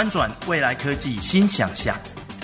翻转未来科技新想象。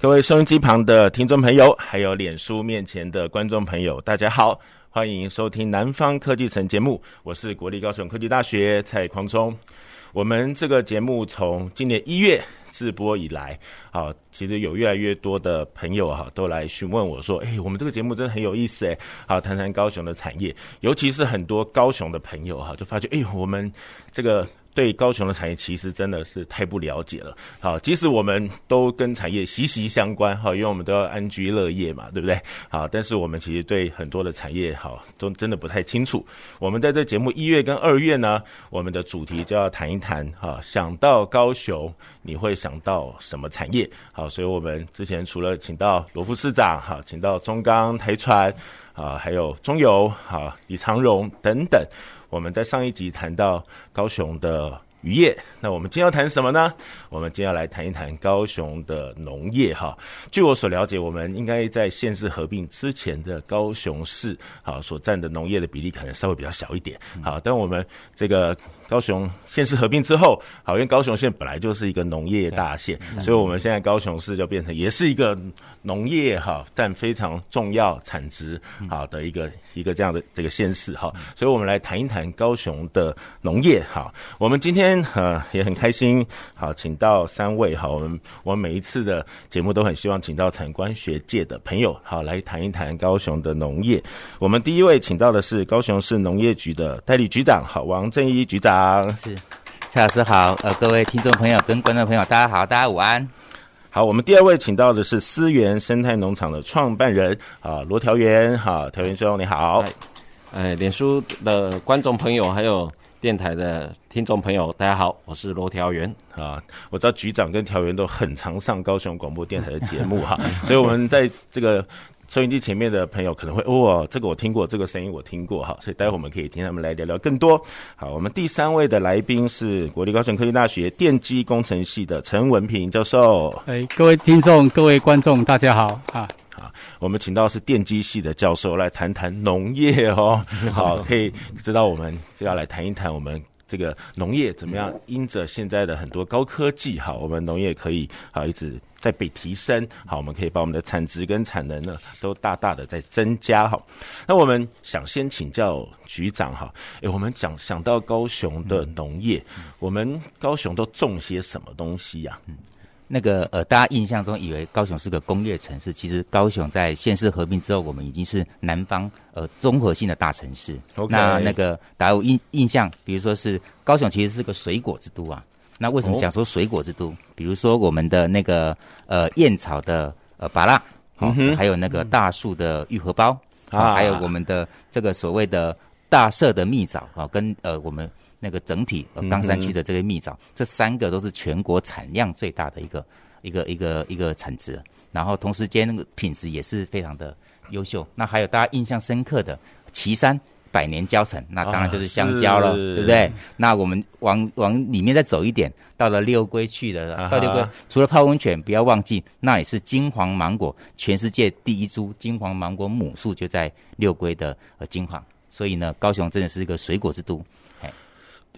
各位收音机旁的听众朋友，还有脸书面前的观众朋友，大家好，欢迎收听《南方科技城》节目，我是国立高雄科技大学蔡匡聪。我们这个节目从今年一月直播以来，啊，其实有越来越多的朋友哈，都来询问我说，哎，我们这个节目真的很有意思哎，好，谈谈高雄的产业，尤其是很多高雄的朋友哈，就发觉，哎，我们这个。对高雄的产业其实真的是太不了解了，好，即使我们都跟产业息息相关，哈，因为我们都要安居乐业嘛，对不对？好，但是我们其实对很多的产业，好，都真的不太清楚。我们在这节目一月跟二月呢，我们的主题就要谈一谈，哈，想到高雄，你会想到什么产业？好，所以我们之前除了请到罗副市长，哈，请到中钢、台船，啊，还有中油，哈，李长荣等等。我们在上一集谈到高雄的渔业，那我们今天要谈什么呢？我们今天要来谈一谈高雄的农业哈。据我所了解，我们应该在县市合并之前的高雄市，好，所占的农业的比例可能稍微比较小一点，好，但我们这个。高雄县市合并之后，好，因为高雄县本来就是一个农业大县，所以我们现在高雄市就变成也是一个农业哈占非常重要产值好的一个一个这样的这个县市哈，所以我们来谈一谈高雄的农业哈。我们今天呃也很开心，好，请到三位哈，我们我们每一次的节目都很希望请到产官学界的朋友好来谈一谈高雄的农业。我们第一位请到的是高雄市农业局的代理局长好，王正一局长。是，蔡老师好，呃，各位听众朋友跟观众朋友，大家好，大家午安。好，我们第二位请到的是思源生态农场的创办人啊，罗调元，好，调元兄你好。哎，脸书的观众朋友还有电台的听众朋友，大家好，我是罗调元啊。我知道局长跟调元都很常上高雄广播电台的节目哈，所以我们在这个。收音机前面的朋友可能会哦，这个我听过，这个声音我听过哈，所以待会我们可以听他们来聊聊更多。好，我们第三位的来宾是国立高雄科技大学电机工程系的陈文平教授。哎，各位听众、各位观众，大家好啊！好，我们请到是电机系的教授来谈谈农业哦。好，可以知道我们就要来谈一谈我们。这个农业怎么样？因着现在的很多高科技，哈，我们农业可以啊一直在被提升，好，我们可以把我们的产值跟产能呢都大大的在增加，哈。那我们想先请教局长，哈，诶，我们讲想到高雄的农业，我们高雄都种些什么东西呀？嗯。那个呃，大家印象中以为高雄是个工业城市，其实高雄在县市合并之后，我们已经是南方呃综合性的大城市。那那个大家有印印象，比如说是高雄其实是个水果之都啊。那为什么讲说水果之都？Oh. 比如说我们的那个呃燕草的呃芭乐，还有那个大树的玉荷包啊，还有我们的这个所谓的大社的蜜枣啊，跟呃我们。那个整体呃冈山区的这个蜜枣，嗯，这三个都是全国产量最大的一个一个一个一个产值，然后同时间那个品质也是非常的优秀。那还有大家印象深刻的旗山百年交城，那当然就是香蕉了，啊，对不对？那我们往往里面再走一点，到了六龟去的，到六龟除了泡温泉，不要忘记那也是金黄芒果，全世界第一株金黄芒果母树就在六龟的呃金黄，所以呢，高雄真的是一个水果之都。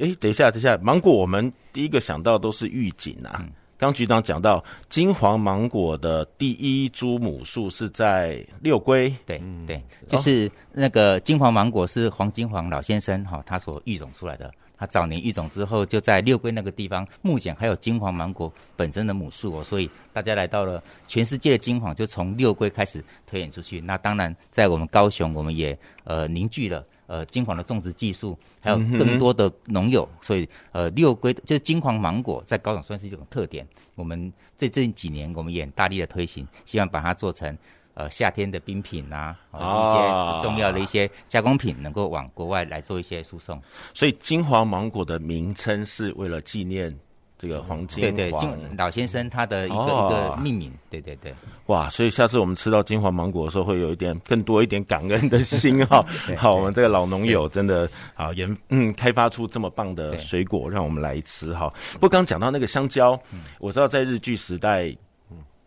哎，等一下，等一下，芒果我们第一个想到都是预警啊。嗯、刚局长讲到金黄芒果的第一株母树是在六龟，对、嗯、对，就是那个金黄芒果是黄金黄老先生哈、哦、他所育种出来的。他早年育种之后就在六龟那个地方，目前还有金黄芒果本身的母树哦，所以大家来到了全世界的金黄就从六龟开始推演出去。那当然在我们高雄，我们也呃凝聚了。呃金黄的种植技术，还有更多的农友，嗯、所以呃六龟就是金黄芒果在高雄算是一种特点。我们这这几年我们也很大力的推行，希望把它做成呃夏天的冰品啊，哦、一些重要的一些加工品，能够往国外来做一些输送。所以金黄芒果的名称是为了纪念。这个黄金黄对对，金老先生他的一个、哦、一个命名，对对对，哇！所以下次我们吃到金黄芒果的时候，会有一点更多一点感恩的心哈。好，我们这个老农友真的啊研嗯开发出这么棒的水果，让我们来吃哈。不过刚讲到那个香蕉，我知道在日据时代，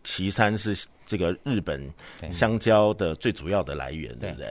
岐山是这个日本香蕉的最主要的来源，对不对？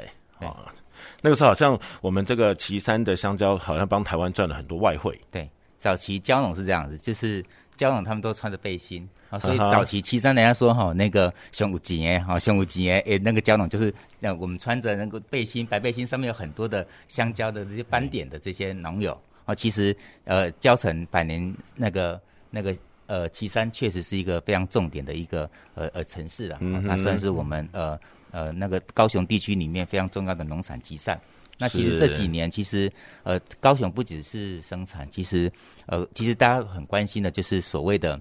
啊，那个时候好像我们这个岐山的香蕉好像帮台湾赚了很多外汇，对。早期蕉农是这样子，就是蕉农他们都穿着背心啊，所以早期旗山人家说哈，那个胸无几哎，哈胸无几哎，诶，那个蕉农就是那我们穿着那个背心，白背心上面有很多的香蕉的这些斑点的这些农友啊，其实呃，蕉城百年那个那个呃旗山确实是一个非常重点的一个呃呃城市了，它算是我们呃呃那个高雄地区里面非常重要的农产集散。那其实这几年，其实呃，高雄不只是生产，其实呃，其实大家很关心的就是所谓的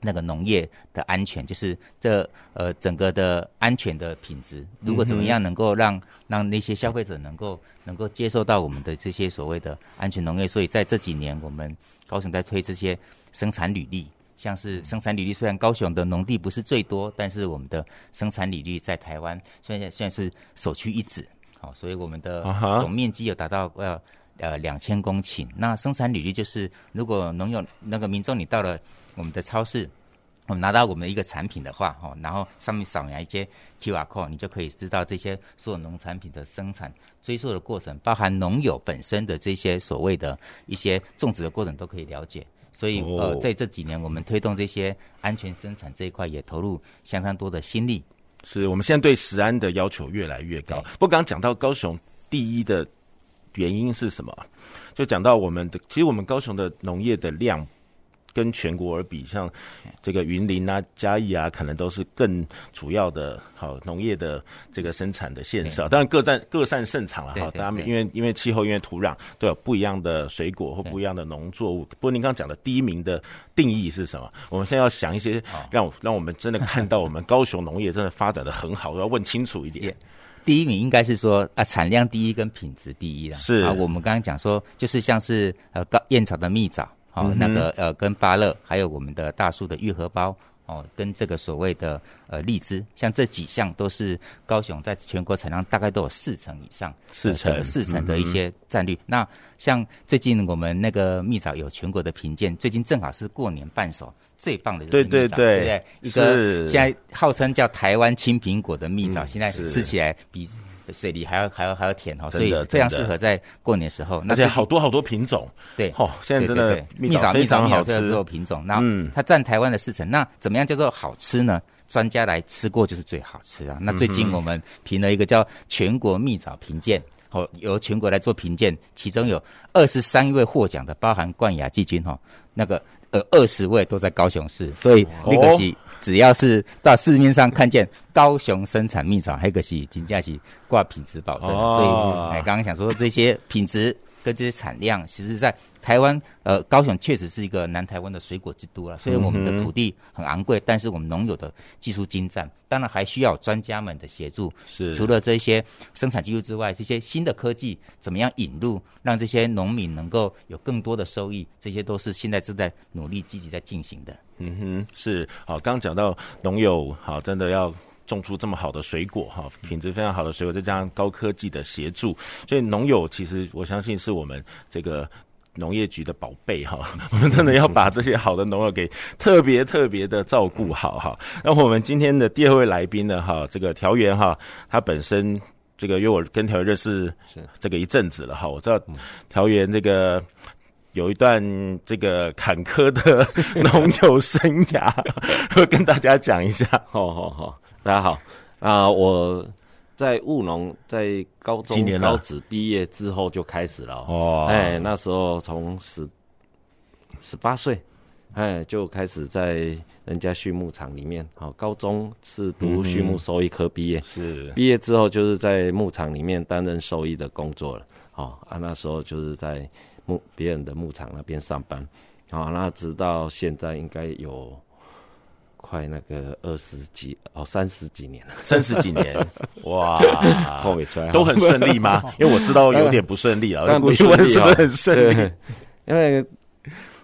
那个农业的安全，就是这呃整个的安全的品质，如果怎么样能够让让那些消费者能够能够接受到我们的这些所谓的安全农业，所以在这几年，我们高雄在推这些生产履历，像是生产履历，虽然高雄的农地不是最多，但是我们的生产履历在台湾现在现在是首屈一指。好，所以我们的总面积有达到呃呃两千公顷。那生产履历就是，如果农友那个民众你到了我们的超市，我们拿到我们的一个产品的话，哈，然后上面扫描一些 QR code，你就可以知道这些所有农产品的生产追溯的过程，包含农友本身的这些所谓的一些种植的过程都可以了解。所以呃，在这几年我们推动这些安全生产这一块，也投入相当多的心力。是我们现在对食安的要求越来越高。不过刚刚讲到高雄第一的原因是什么？就讲到我们的，其实我们高雄的农业的量。跟全国而比，像这个云林啊、嘉义啊，可能都是更主要的好农业的这个生产的县市。当然各占各擅胜场了哈。大家因为因为气候、因为土壤都有不一样的水果或不一样的农作物。不过您刚刚讲的第一名的定义是什么？我们现在要想一些让让我们真的看到我们高雄农业真的发展的很好，要问清楚一点。第一名应该是说啊，产量第一跟品质第一了。是啊，我们刚刚讲说就是像是呃高燕草的蜜枣。好、哦，那个呃，跟芭乐，还有我们的大树的愈合包，哦，跟这个所谓的呃荔枝，像这几项都是高雄在全国产量大概都有四成以上，四成、呃、四成的一些占率。嗯、那像最近我们那个蜜枣有全国的评鉴，最近正好是过年伴手最棒的就是蜜枣，对对对，对不对？一个现在号称叫台湾青苹果的蜜枣，嗯、现在吃起来比。水梨还要还要还要甜哈，所以非常适合在过年的时候。而且好多好多品种，对，哦，现在真的蜜枣蜜枣蜜枣这个品种，那它占台湾的四成。那怎么样叫做好吃呢？专家来吃过就是最好吃啊。那最近我们评了一个叫全国蜜枣评鉴，哦，由全国来做评鉴，其中有二十三位获奖的，包含冠亚季军哈，那个呃二十位都在高雄市，所以那个是。只要是到市面上看见高雄生产蜜枣，还可是金价是挂品质保证，哦、所以哎，刚刚想说这些品质跟这些产量，其实在台湾呃高雄确实是一个南台湾的水果之都了。虽然我们的土地很昂贵，但是我们农友的技术精湛，当然还需要专家们的协助。是除了这些生产技术之外，这些新的科技怎么样引入，让这些农民能够有更多的收益，这些都是现在正在努力积极在进行的。嗯哼，是好。刚刚讲到农友，好，真的要种出这么好的水果，哈，品质非常好的水果，再加上高科技的协助，所以农友其实我相信是我们这个农业局的宝贝，哈。我们真的要把这些好的农友给特别特别的照顾好，哈。那我们今天的第二位来宾呢，哈，这个调员哈，他本身这个因为我跟调员认识这个一阵子了，哈，我知道调员这个。有一段这个坎坷的 农友生涯，会跟大家讲一下。好好好，大家好。啊、呃！我在务农，在高中今年高职毕业之后就开始了。哦，哎，那时候从十十八岁，哎，就开始在人家畜牧场里面，好，高中是读畜牧兽医科毕业，是。毕业之后就是在牧场里面担任兽医的工作了，好，啊，那时候就是在牧别人的牧场那边上班，好，那直到现在应该有快那个二十几哦三十几年了，三十几年，哇，后尾出来都很顺利吗？因为我知道有点不顺利啊，但不是很顺利？因为。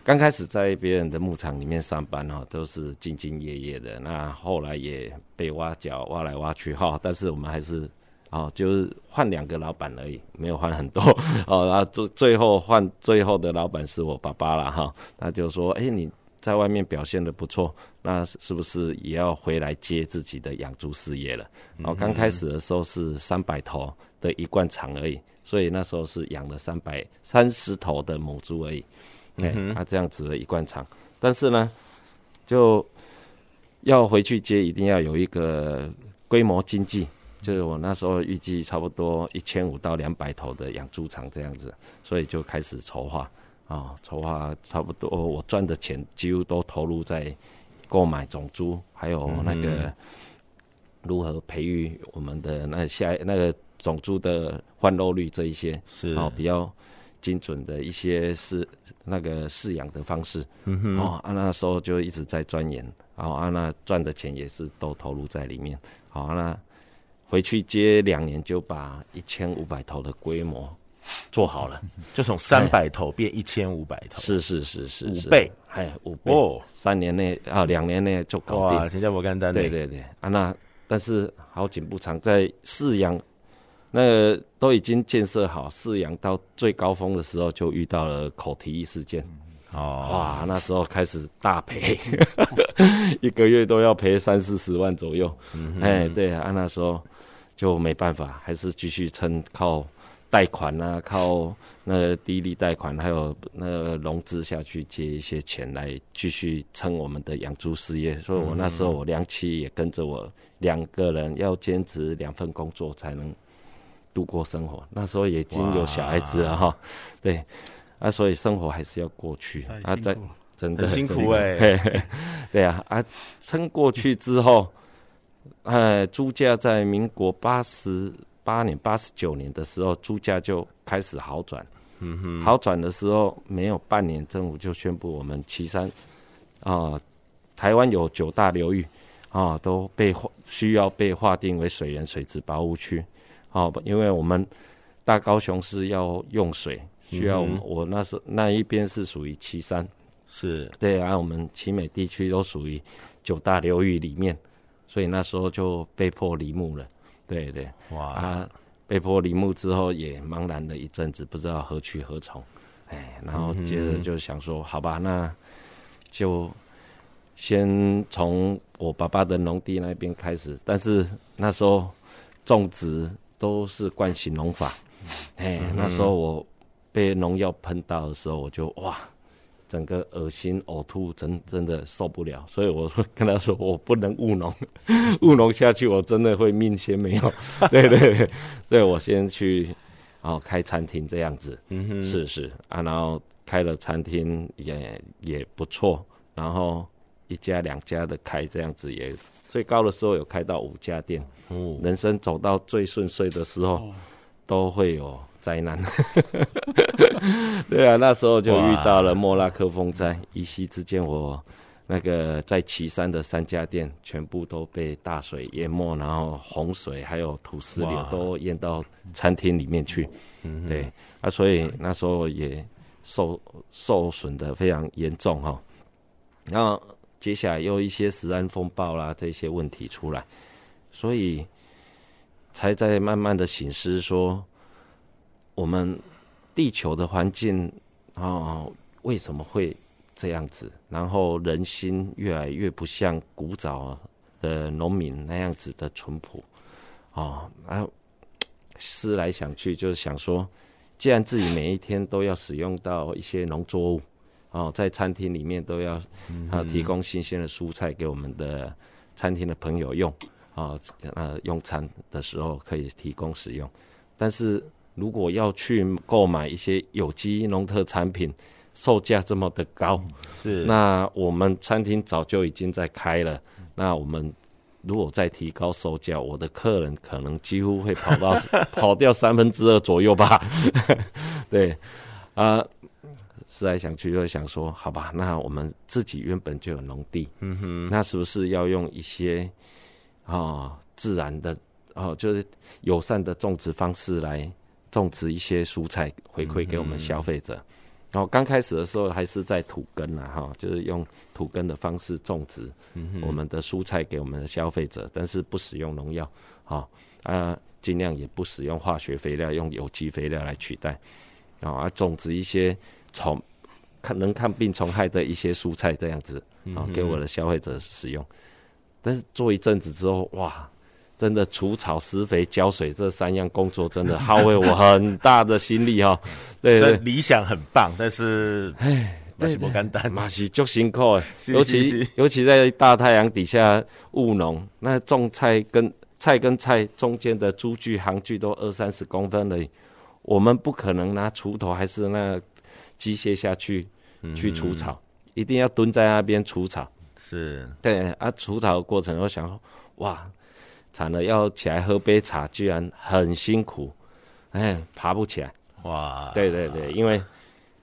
刚开始在别人的牧场里面上班哈，都是兢兢业业的。那后来也被挖角，挖来挖去哈，但是我们还是哦，就是换两个老板而已，没有换很多哦。然后最最后换最后的老板是我爸爸了哈，他就说：“哎，你在外面表现的不错，那是不是也要回来接自己的养猪事业了？”然后刚开始的时候是三百头的一罐场而已，所以那时候是养了三百三十头的母猪而已。哎，他、嗯啊、这样子的一罐场，但是呢，就要回去接，一定要有一个规模经济，就是我那时候预计差不多一千五到两百头的养猪场这样子，所以就开始筹划啊，筹划差不多我赚的钱几乎都投入在购买种猪，还有那个如何培育我们的那下那个种猪的换肉率这一些是。哦比较。精准的一些饲那个饲养的方式，嗯哼，哦，啊那时候就一直在钻研，然后啊那赚的钱也是都投入在里面，好，啊那回去接两年就把一千五百头的规模做好了，就从三百头变一千五百头，是是是是五倍，哎五倍，哦，三年内啊两年内就搞定，新加坡干单，对对对，啊那但是好景不长，在饲养。那个都已经建设好，饲养到最高峰的时候，就遇到了口蹄疫事件。哦，哇，那时候开始大赔，一个月都要赔三四十万左右。嗯，哎，对啊，那时候就没办法，还是继续撑，靠贷款啊，靠那个低利贷款，还有那个融资下去借一些钱来继续撑我们的养猪事业。所以我那时候我两妻也跟着我两个人要兼职两份工作才能。度过生活，那时候已经有小孩子了哈，对，啊，所以生活还是要过去啊，在真的很辛苦哎、欸，对啊，啊，撑过去之后，呃，猪价在民国八十八年、八十九年的时候，猪价就开始好转，嗯哼，好转的时候没有半年，政府就宣布我们岐山啊，台湾有九大流域啊，都被需要被划定为水源水质保护区。哦，因为我们大高雄市要用水，需要我们、嗯、我那时那一边是属于岐山，是对啊，我们旗美地区都属于九大流域里面，所以那时候就被迫离牧了。对对，哇啊，被迫离牧之后也茫然了一阵子，不知道何去何从。哎，然后接着就想说，嗯、好吧，那就先从我爸爸的农地那边开始，但是那时候种植。都是惯性农法，哎、嗯，那时候我被农药喷到的时候，我就哇，整个恶心呕吐，真真的受不了，所以我 跟他说，我不能务农，务农下去我真的会命先没有。对对对，所以我先去哦开餐厅这样子，嗯哼，试试啊，然后开了餐厅也也不错，然后一家两家的开这样子也。最高的时候有开到五家店，嗯，人生走到最顺遂的时候，都会有灾难。对啊，那时候就遇到了莫拉克风灾，一夕之间，我那个在旗山的三家店全部都被大水淹没，然后洪水还有土石流都淹到餐厅里面去。嗯，对啊，所以那时候也受受损的非常严重哈，然后。接下来又一些食安风暴啦，这些问题出来，所以才在慢慢的醒思说，我们地球的环境啊，为什么会这样子？然后人心越来越不像古早的农民那样子的淳朴啊，然后思来想去，就是想说，既然自己每一天都要使用到一些农作物。哦，在餐厅里面都要啊提供新鲜的蔬菜给我们的餐厅的朋友用啊，呃用餐的时候可以提供使用。但是如果要去购买一些有机农特产品，售价这么的高，是那我们餐厅早就已经在开了，那我们如果再提高售价，我的客人可能几乎会跑到 跑掉三分之二左右吧。对，啊、呃，思来想去就想说，好吧，那我们自己原本就有农地，嗯哼，那是不是要用一些啊、哦、自然的哦，就是友善的种植方式来种植一些蔬菜回馈给我们消费者？嗯然后刚开始的时候还是在土根呐，哈，就是用土根的方式种植我们的蔬菜给我们的消费者，但是不使用农药，好啊，尽量也不使用化学肥料，用有机肥料来取代，啊，种植一些虫看能抗病虫害的一些蔬菜这样子啊，给我的消费者使用。但是做一阵子之后，哇！真的除草、施肥、浇水这三样工作，真的耗费我很大的心力哈。对，对，理想很棒，但是唉，马西不简单，马西就辛苦哎。尤其尤其在大太阳底下务农，那种菜跟菜跟菜中间的株距、行距都二三十公分而已，我们不可能拿锄头还是那机械下去去除草，嗯，一定要蹲在那边除草。是对啊，除草的过程，我想说，哇。惨了，要起来喝杯茶，居然很辛苦，哎，爬不起来。哇，对对对，因为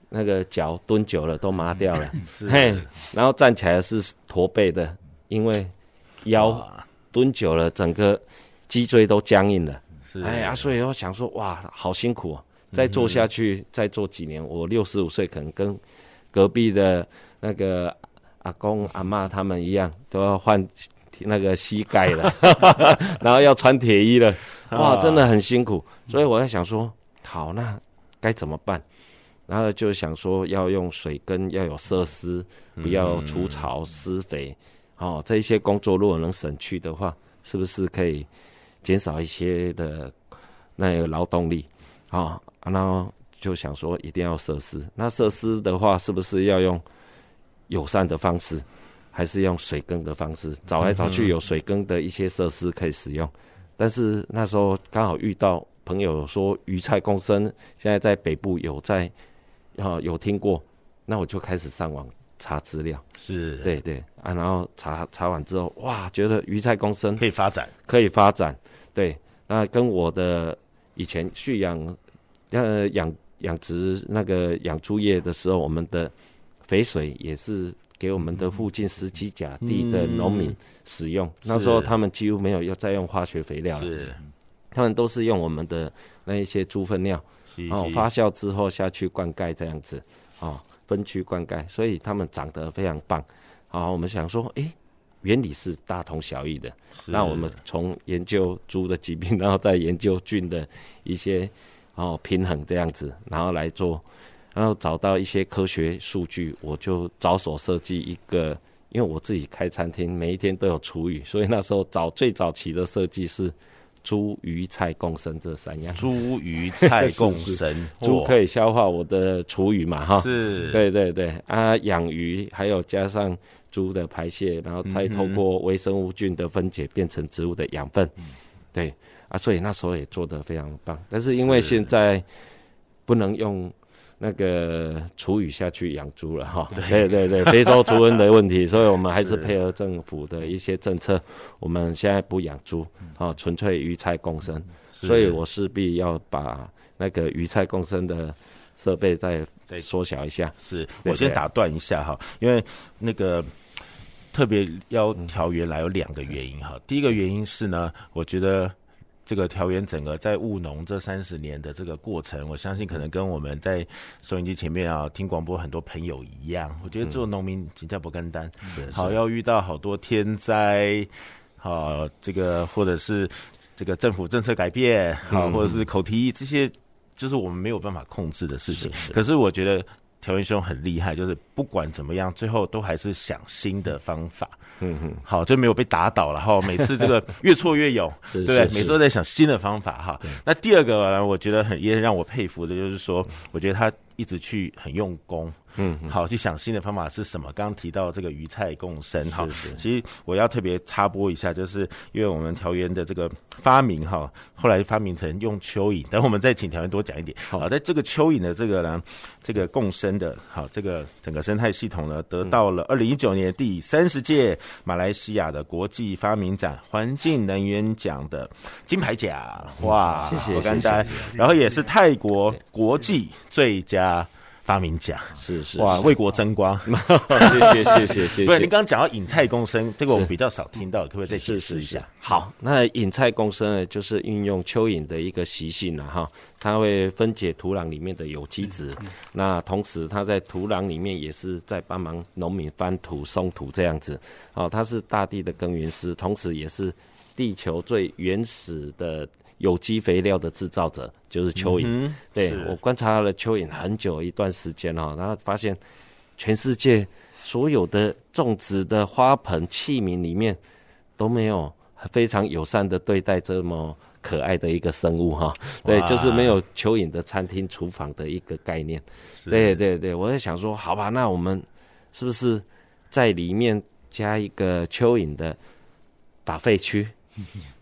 那个脚蹲久了都麻掉了，是嘿，然后站起来是驼背的，因为腰蹲久了，整个脊椎都僵硬了。是，哎呀，所以我想说，哇，好辛苦啊！再做下去，嗯、再做几年，我六十五岁可能跟隔壁的那个阿公阿妈他们一样，都要换。那个膝盖了，然后要穿铁衣了，哇，真的很辛苦。所以我在想说，好，那该怎么办？然后就想说，要用水根，要有设施，不要除草、施肥，哦，这一些工作如果能省去的话，是不是可以减少一些的那个劳动力？啊，然后就想说，一定要设施。那设施的话，是不是要用友善的方式？还是用水耕的方式，找来找去有水耕的一些设施可以使用，但是那时候刚好遇到朋友说鱼菜共生，现在在北部有在，啊有听过，那我就开始上网查资料，是。对对啊，然后查查完之后，哇，觉得鱼菜共生可以发展，可以发展，对，那跟我的以前蓄养呃养养殖那个养猪业的时候，我们的肥水也是。给我们的附近十几甲地的农民使用，嗯，那时候他们几乎没有要再用化学肥料了，是，他们都是用我们的那一些猪粪尿，哦，发酵之后下去灌溉这样子，哦，分区灌溉，所以他们长得非常棒。好，我们想说，诶，原理是大同小异的，那我们从研究猪的疾病，然后再研究菌的一些哦平衡这样子，然后来做。然后找到一些科学数据，我就着手设计一个，因为我自己开餐厅，每一天都有厨余，所以那时候早最早期的设计是猪鱼菜共生这三样。猪鱼菜共生，猪可以消化我的厨余嘛？哈，是，对对对啊，养鱼还有加上猪的排泄，然后再透过微生物菌的分解变成植物的养分，嗯、对啊，所以那时候也做得非常棒。但是因为现在不能用。那个厨余下去养猪了哈，对。对对，非洲猪瘟的问题，所以我们还是配合政府的一些政策，我们现在不养猪，啊，纯粹鱼菜共生，所以我势必要把那个鱼菜共生的设备再再缩小一下。是我先打断一下哈，因为那个特别要调原来有两个原因哈，第一个原因是呢，我觉得。这个调研整个在务农这三十年的这个过程，我相信可能跟我们在收音机前面啊听广播很多朋友一样，我觉得做农民请假不干单，好要遇到好多天灾，好这个或者是这个政府政策改变，好或者是口蹄疫这些，就是我们没有办法控制的事情。可是我觉得调园兄很厉害，就是不管怎么样，最后都还是想新的方法。嗯哼，好，就没有被打倒了哈。每次这个越挫越勇，对，每次都在想新的方法哈。那第二个呢，我觉得很也让我佩服的，就是说，我觉得他一直去很用功，嗯，好，去想新的方法是什么？刚刚提到这个鱼菜共生，哈，其实我要特别插播一下，就是因为我们调员的这个发明，哈，后来发明成用蚯蚓，等我们再请调员多讲一点。好，在这个蚯蚓的这个呢，这个共生的，好，这个整个生态系统呢，得到了二零一九年第三十届马来西亚的国际发明展环境能源奖的金牌奖，哇，谢谢，不简单，然后也是泰国国际最佳。发明奖是是哇，为国争光，谢谢谢谢谢谢。不是，您刚刚讲到引菜共生，这个我们比较少听到，可不可以再解释一下？好，那引菜共生呢，就是运用蚯蚓的一个习性了哈，它会分解土壤里面的有机质，那同时它在土壤里面也是在帮忙农民翻土、松土这样子。哦，它是大地的耕耘师，同时也是地球最原始的。有机肥料的制造者就是蚯蚓。嗯、对我观察了蚯蚓很久一段时间哈，然后发现全世界所有的种植的花盆器皿里面都没有非常友善的对待这么可爱的一个生物哈。对，就是没有蚯蚓的餐厅厨房的一个概念。对对对，我在想说，好吧，那我们是不是在里面加一个蚯蚓的打废区？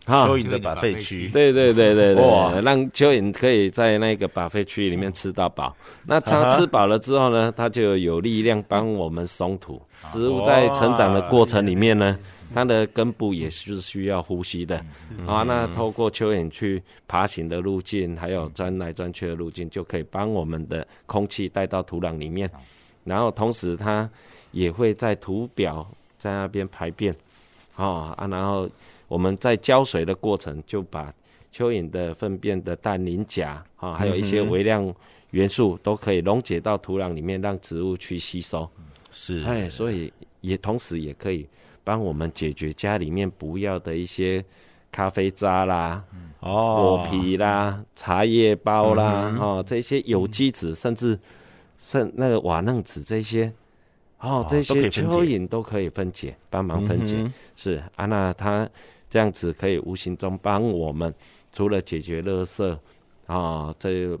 蚯蚓的 buffet 区，对对对对对，哇让蚯蚓可以在那个 buffet 区里面吃到饱。那它吃饱了之后呢，它就有力量帮我们松土。植物在成长的过程里面呢，它的根部也是需要呼吸的。啊，那透过蚯蚓去爬行的路径，还有钻来钻去的路径，就可以帮我们的空气带到土壤里面。然后同时它也会在土表在那边排便。啊啊，然后。我们在浇水的过程，就把蚯蚓的粪便的氮磷钾啊，还有一些微量元素，都可以溶解到土壤里面，让植物去吸收。是，哎，所以也同时也可以帮我们解决家里面不要的一些咖啡渣啦、哦。果皮啦、茶叶包啦，嗯、哦这些有机质，甚至甚那个瓦楞纸这些。哦，这些蚯蚓都可以分解，帮忙分解。嗯、是啊，那它这样子可以无形中帮我们，除了解决垃圾啊，这。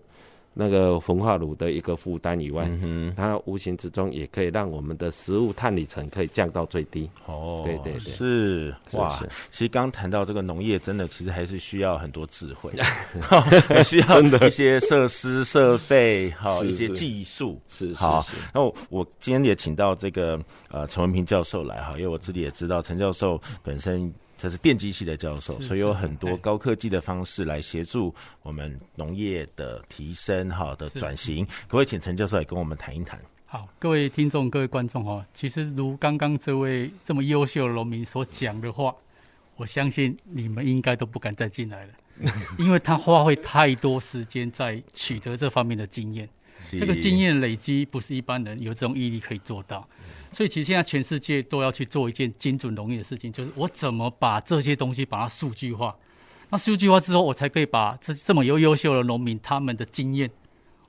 那个焚化炉的一个负担以外，嗯、它无形之中也可以让我们的食物碳里程可以降到最低。哦，对对对，是哇。其实刚谈到这个农业，真的其实还是需要很多智慧，需要一些设施设备，好一些技术。是，好。那我，我今天也请到这个呃陈文平教授来哈，因为我自己也知道陈教授本身。这是电机系的教授，所以有很多高科技的方式来协助我们农业的提升，哈的转型。可不可以请陈教授来跟我们谈一谈？好，各位听众、各位观众哈，其实如刚刚这位这么优秀的农民所讲的话，我相信你们应该都不敢再进来了，因为他花费太多时间在取得这方面的经验，是这个经验累积不是一般人有这种毅力可以做到。所以其实现在全世界都要去做一件精准农业的事情，就是我怎么把这些东西把它数据化。那数据化之后，我才可以把这这么优优秀的农民他们的经验，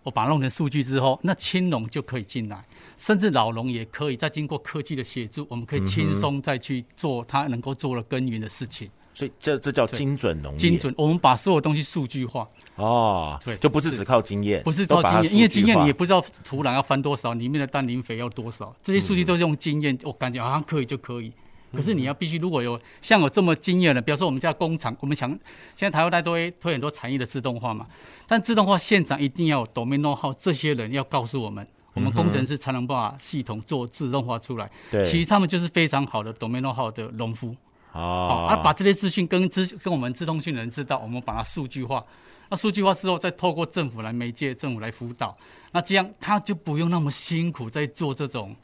我把它弄成数据之后，那青农就可以进来，甚至老农也可以再经过科技的协助，我们可以轻松再去做他能够做的耕耘的事情。所以这这叫精准农业。精准，我们把所有东西数据化。哦，对，就不是只靠经验，不是靠经验，因为经验你也不知道土壤要翻多少，里面的氮磷肥要多少，这些数据都是用经验，我感觉好像可以就可以。可是你要必须如果有像我这么经验的，比如说我们家工厂，我们想现在台湾大家都会推很多产业的自动化嘛，但自动化现场一定要有 domain know-how，这些人要告诉我们，我们工程师才能把系统做自动化出来。对，其实他们就是非常好的 domain know-how 的农夫。哦，啊，把这些资讯跟资跟我们资通讯的人知道，我们把它数据化。那数据化之后，再透过政府来媒介，政府来辅导，那这样他就不用那么辛苦在做这种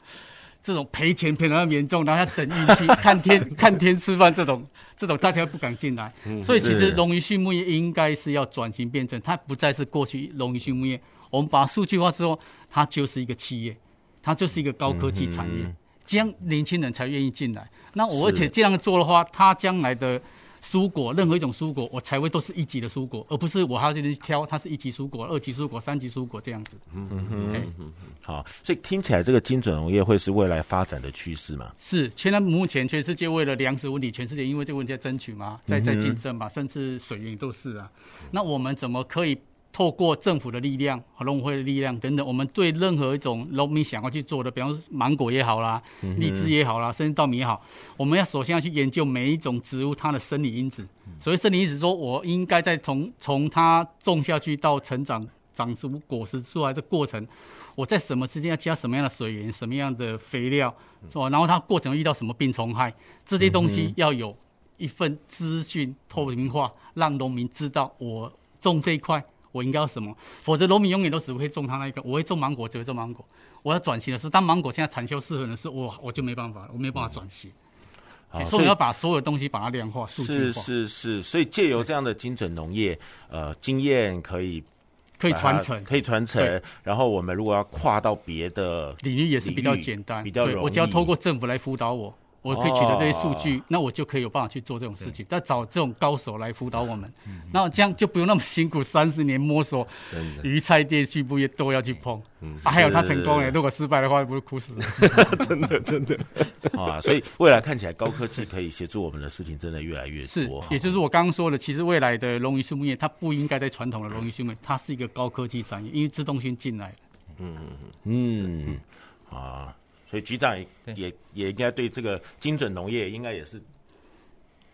这种赔钱赔得那么严重，然后要等运气，看天看天吃饭这种这种，大家不敢进来。嗯、所以其实龙鱼畜牧业应该是要转型变成，它不再是过去龙鱼畜牧业。我们把数据化之后，它就是一个企业，它就是一个高科技产业，嗯、这样年轻人才愿意进来。那我而且这样做的话，它将来的蔬果，任何一种蔬果，我才会都是一级的蔬果，而不是我还要去挑它是一级蔬果、二级蔬果、三级蔬果这样子。嗯嗯嗯。欸、好，所以听起来这个精准农业会是未来发展的趋势吗？是，现在目前全世界为了粮食问题，全世界因为这个问题在争取嘛，在在竞争嘛，甚至水源都是啊。那我们怎么可以透过政府的力量和农会的力量等等，我们对任何一种农民想要去做的，比方说芒果也好啦，荔枝也好啦，甚至稻米也好，我们要首先要去研究每一种植物它的生理因子。所谓生理因子，说我应该在从从它种下去到成长、长出果实出来的过程，我在什么之间要加什么样的水源、什么样的肥料，是吧？然后它过程遇到什么病虫害，这些东西要有一份资讯透明化，让农民知道我种这一块。我应该要什么？否则农民永远都只会种他那一个。我会种芒果，只会种芒果。我要转型的时候，当芒果现在产销适合的时候，我我就没办法了，我没有办法转型。嗯、所以要把所有东西把它量化、数据化。是是是，所以借由这样的精准农业，呃，经验可以可以传承，可以传承。然后我们如果要跨到别的领域，也是比较简单，比较容易。我只要透过政府来辅导我。我可以取得这些数据，哦，那我就可以有办法去做这种事情。再找这种高手来辅导我们，那这样就不用那么辛苦，三十年摸索，鱼菜电畜牧业都要去碰。嗯，啊，还有他成功了，如果失败的话，不是哭死 了。真的真的啊！所以未来看起来高科技可以协助我们的事情真的越来越多。是，也就是我刚刚说的，其实未来的龙鱼畜牧业它不应该在传统的龙鱼畜牧业，它是一个高科技产业，因为自动性进来了。嗯嗯嗯嗯啊。所以局长也也也应该对这个精准农业应该也是，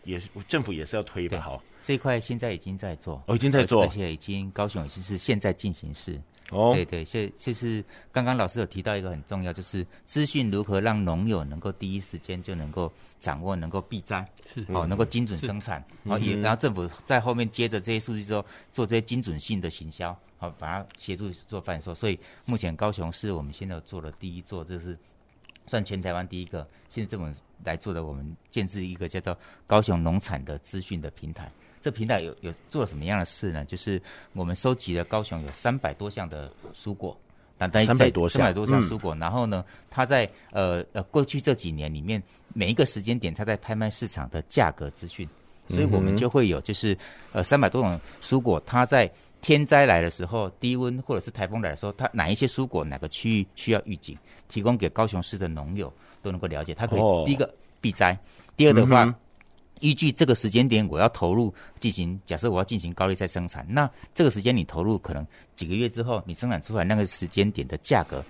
也是政府也是要推吧？好，这一块现在已经在做，哦，已经在做，而且已经高雄已经是现在进行式。哦，对对，现就是刚刚老师有提到一个很重要，就是资讯如何让农友能够第一时间就能够掌握，能够避灾，是哦，能够精准生产，哦也，然后政府在后面接着这些数据之后，做这些精准性的行销，好把它协助做贩售。所以目前高雄市我们现在做的第一座，就是。算全台湾第一个，现在这种来做的，我们建置一个叫做高雄农产的资讯的平台。这平台有有做了什么样的事呢？就是我们收集了高雄有三百多项的蔬果，但三百多项，三百多项蔬果。嗯、然后呢，它在呃呃过去这几年里面，每一个时间点，它在拍卖市场的价格资讯，所以我们就会有就是呃三百多种蔬果，它在。天灾来的时候，低温或者是台风来的时候，它哪一些蔬果哪个区域需要预警，提供给高雄市的农友都能够了解。它可以第一个避灾，哦、第二的话，嗯、依据这个时间点我要投入进行，假设我要进行高利再生产，那这个时间你投入可能几个月之后，你生产出来那个时间点的价格，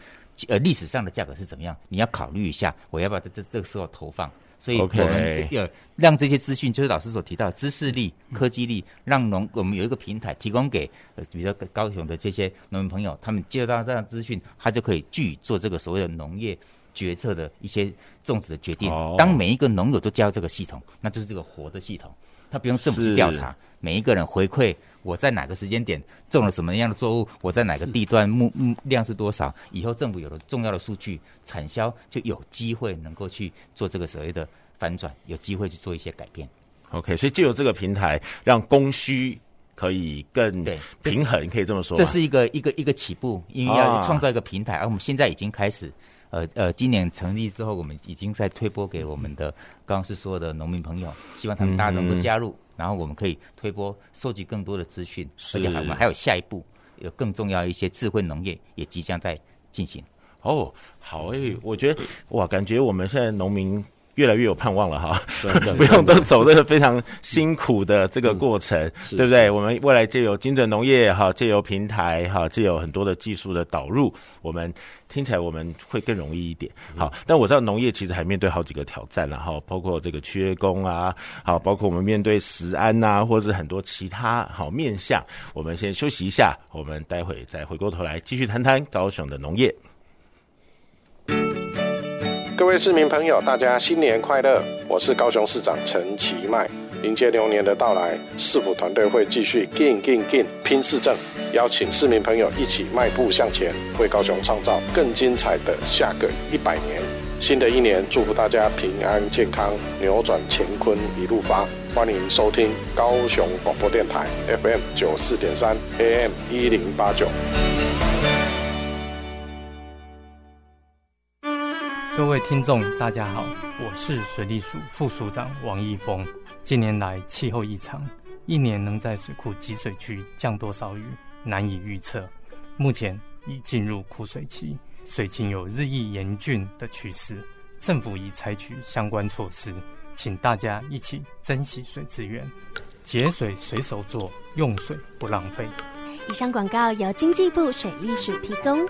呃，历史上的价格是怎么样？你要考虑一下，我要不要在这这个时候投放？所以我们要让这些资讯，就是老师所提到的知识力、科技力，让农我们有一个平台提供给呃，比如说高雄的这些农民朋友，他们接到这样资讯，他就可以去做这个所谓的农业决策的一些种植的决定。当每一个农友都加入这个系统，那就是这个活的系统，他不用政府去调查，每一个人回馈。我在哪个时间点种了什么样的作物？我在哪个地段木木量是多少？以后政府有了重要的数据，产销就有机会能够去做这个所谓的反转，有机会去做一些改变。OK，所以就有这个平台，让供需可以更平衡，可以这么说。这是一个一个一个起步，因为要创造一个平台，而、啊、我们现在已经开始。呃呃，今年成立之后，我们已经在推播给我们的刚刚是说的农民朋友，希望他们大家能够加入。嗯然后我们可以推播、收集更多的资讯，而且还我们还有下一步，有更重要一些智慧农业也即将在进行。哦，好诶，我觉得哇，感觉我们现在农民。越来越有盼望了哈，不用都走这个非常辛苦的这个过程，嗯、对不对？我们未来借由精准农业哈，借由平台哈，借由很多的技术的导入，我们听起来我们会更容易一点。好，但我知道农业其实还面对好几个挑战，然后包括这个缺工啊，好，包括我们面对食安呐，或者是很多其他好面向。我们先休息一下，我们待会再回过头来继续谈谈高雄的农业。各位市民朋友，大家新年快乐！我是高雄市长陈其迈。迎接牛年的到来，市府团队会继续劲劲劲拼市政，邀请市民朋友一起迈步向前，为高雄创造更精彩的下个一百年。新的一年，祝福大家平安健康，扭转乾坤一路发。欢迎收听高雄广播电台 FM 九四点三 AM 一零八九。各位听众，大家好，我是水利署副署长王义峰。近年来气候异常，一年能在水库集水区降多少雨难以预测。目前已进入枯水期，水情有日益严峻的趋势。政府已采取相关措施，请大家一起珍惜水资源，节水随手做，用水不浪费。以上广告由经济部水利署提供。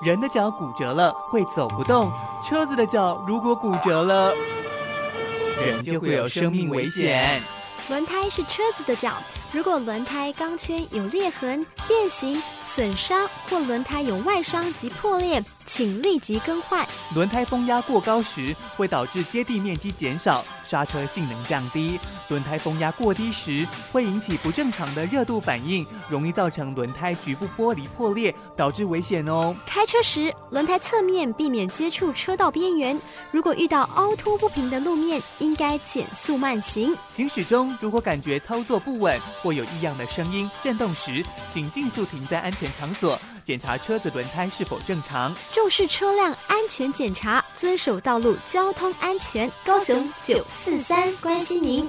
人的脚骨折了会走不动，车子的脚如果骨折了。人就会有生命危险。轮胎是车子的脚，如果轮胎钢圈有裂痕、变形、损伤，或轮胎有外伤及破裂，请立即更换。轮胎风压过高时，会导致接地面积减少，刹车性能降低。轮胎风压过低时，会引起不正常的热度反应，容易造成轮胎局部玻璃破裂，导致危险哦。开车时，轮胎侧面避免接触车道边缘。如果遇到凹凸不平的路面，应该减速慢行。行驶中，如果感觉操作不稳或有异样的声音、震动时，请尽速停在安全场所。检查车子轮胎是否正常，重视车辆安全检查，遵守道路交通安全。高雄九四三关心您。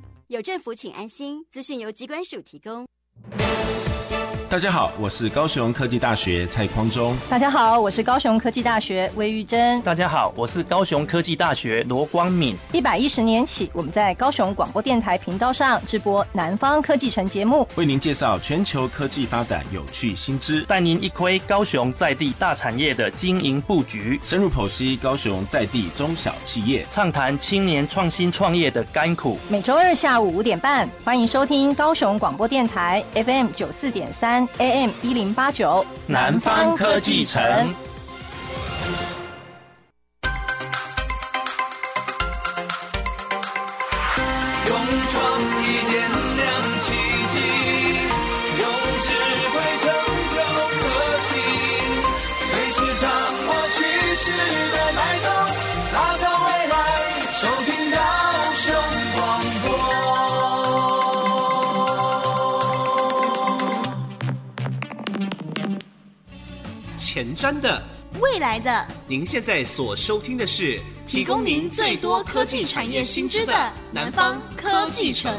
有政府，请安心。资讯由机关署提供。大家好，我是高雄科技大学蔡匡忠。大家好，我是高雄科技大学魏玉珍。大家好，我是高雄科技大学罗光敏。一百一十年起，我们在高雄广播电台频道上直播《南方科技城》节目，为您介绍全球科技发展有趣新知，带您一窥高雄在地大产业的经营布局，深入剖析高雄在地中小企业，畅谈青年创新创业的甘苦。每周二下午五点半，欢迎收听高雄广播电台 FM 九四点三 AM 一零。八九南方科技城。前瞻的，未来的。您现在所收听的是提供您最多科技产业新知的南方科技城。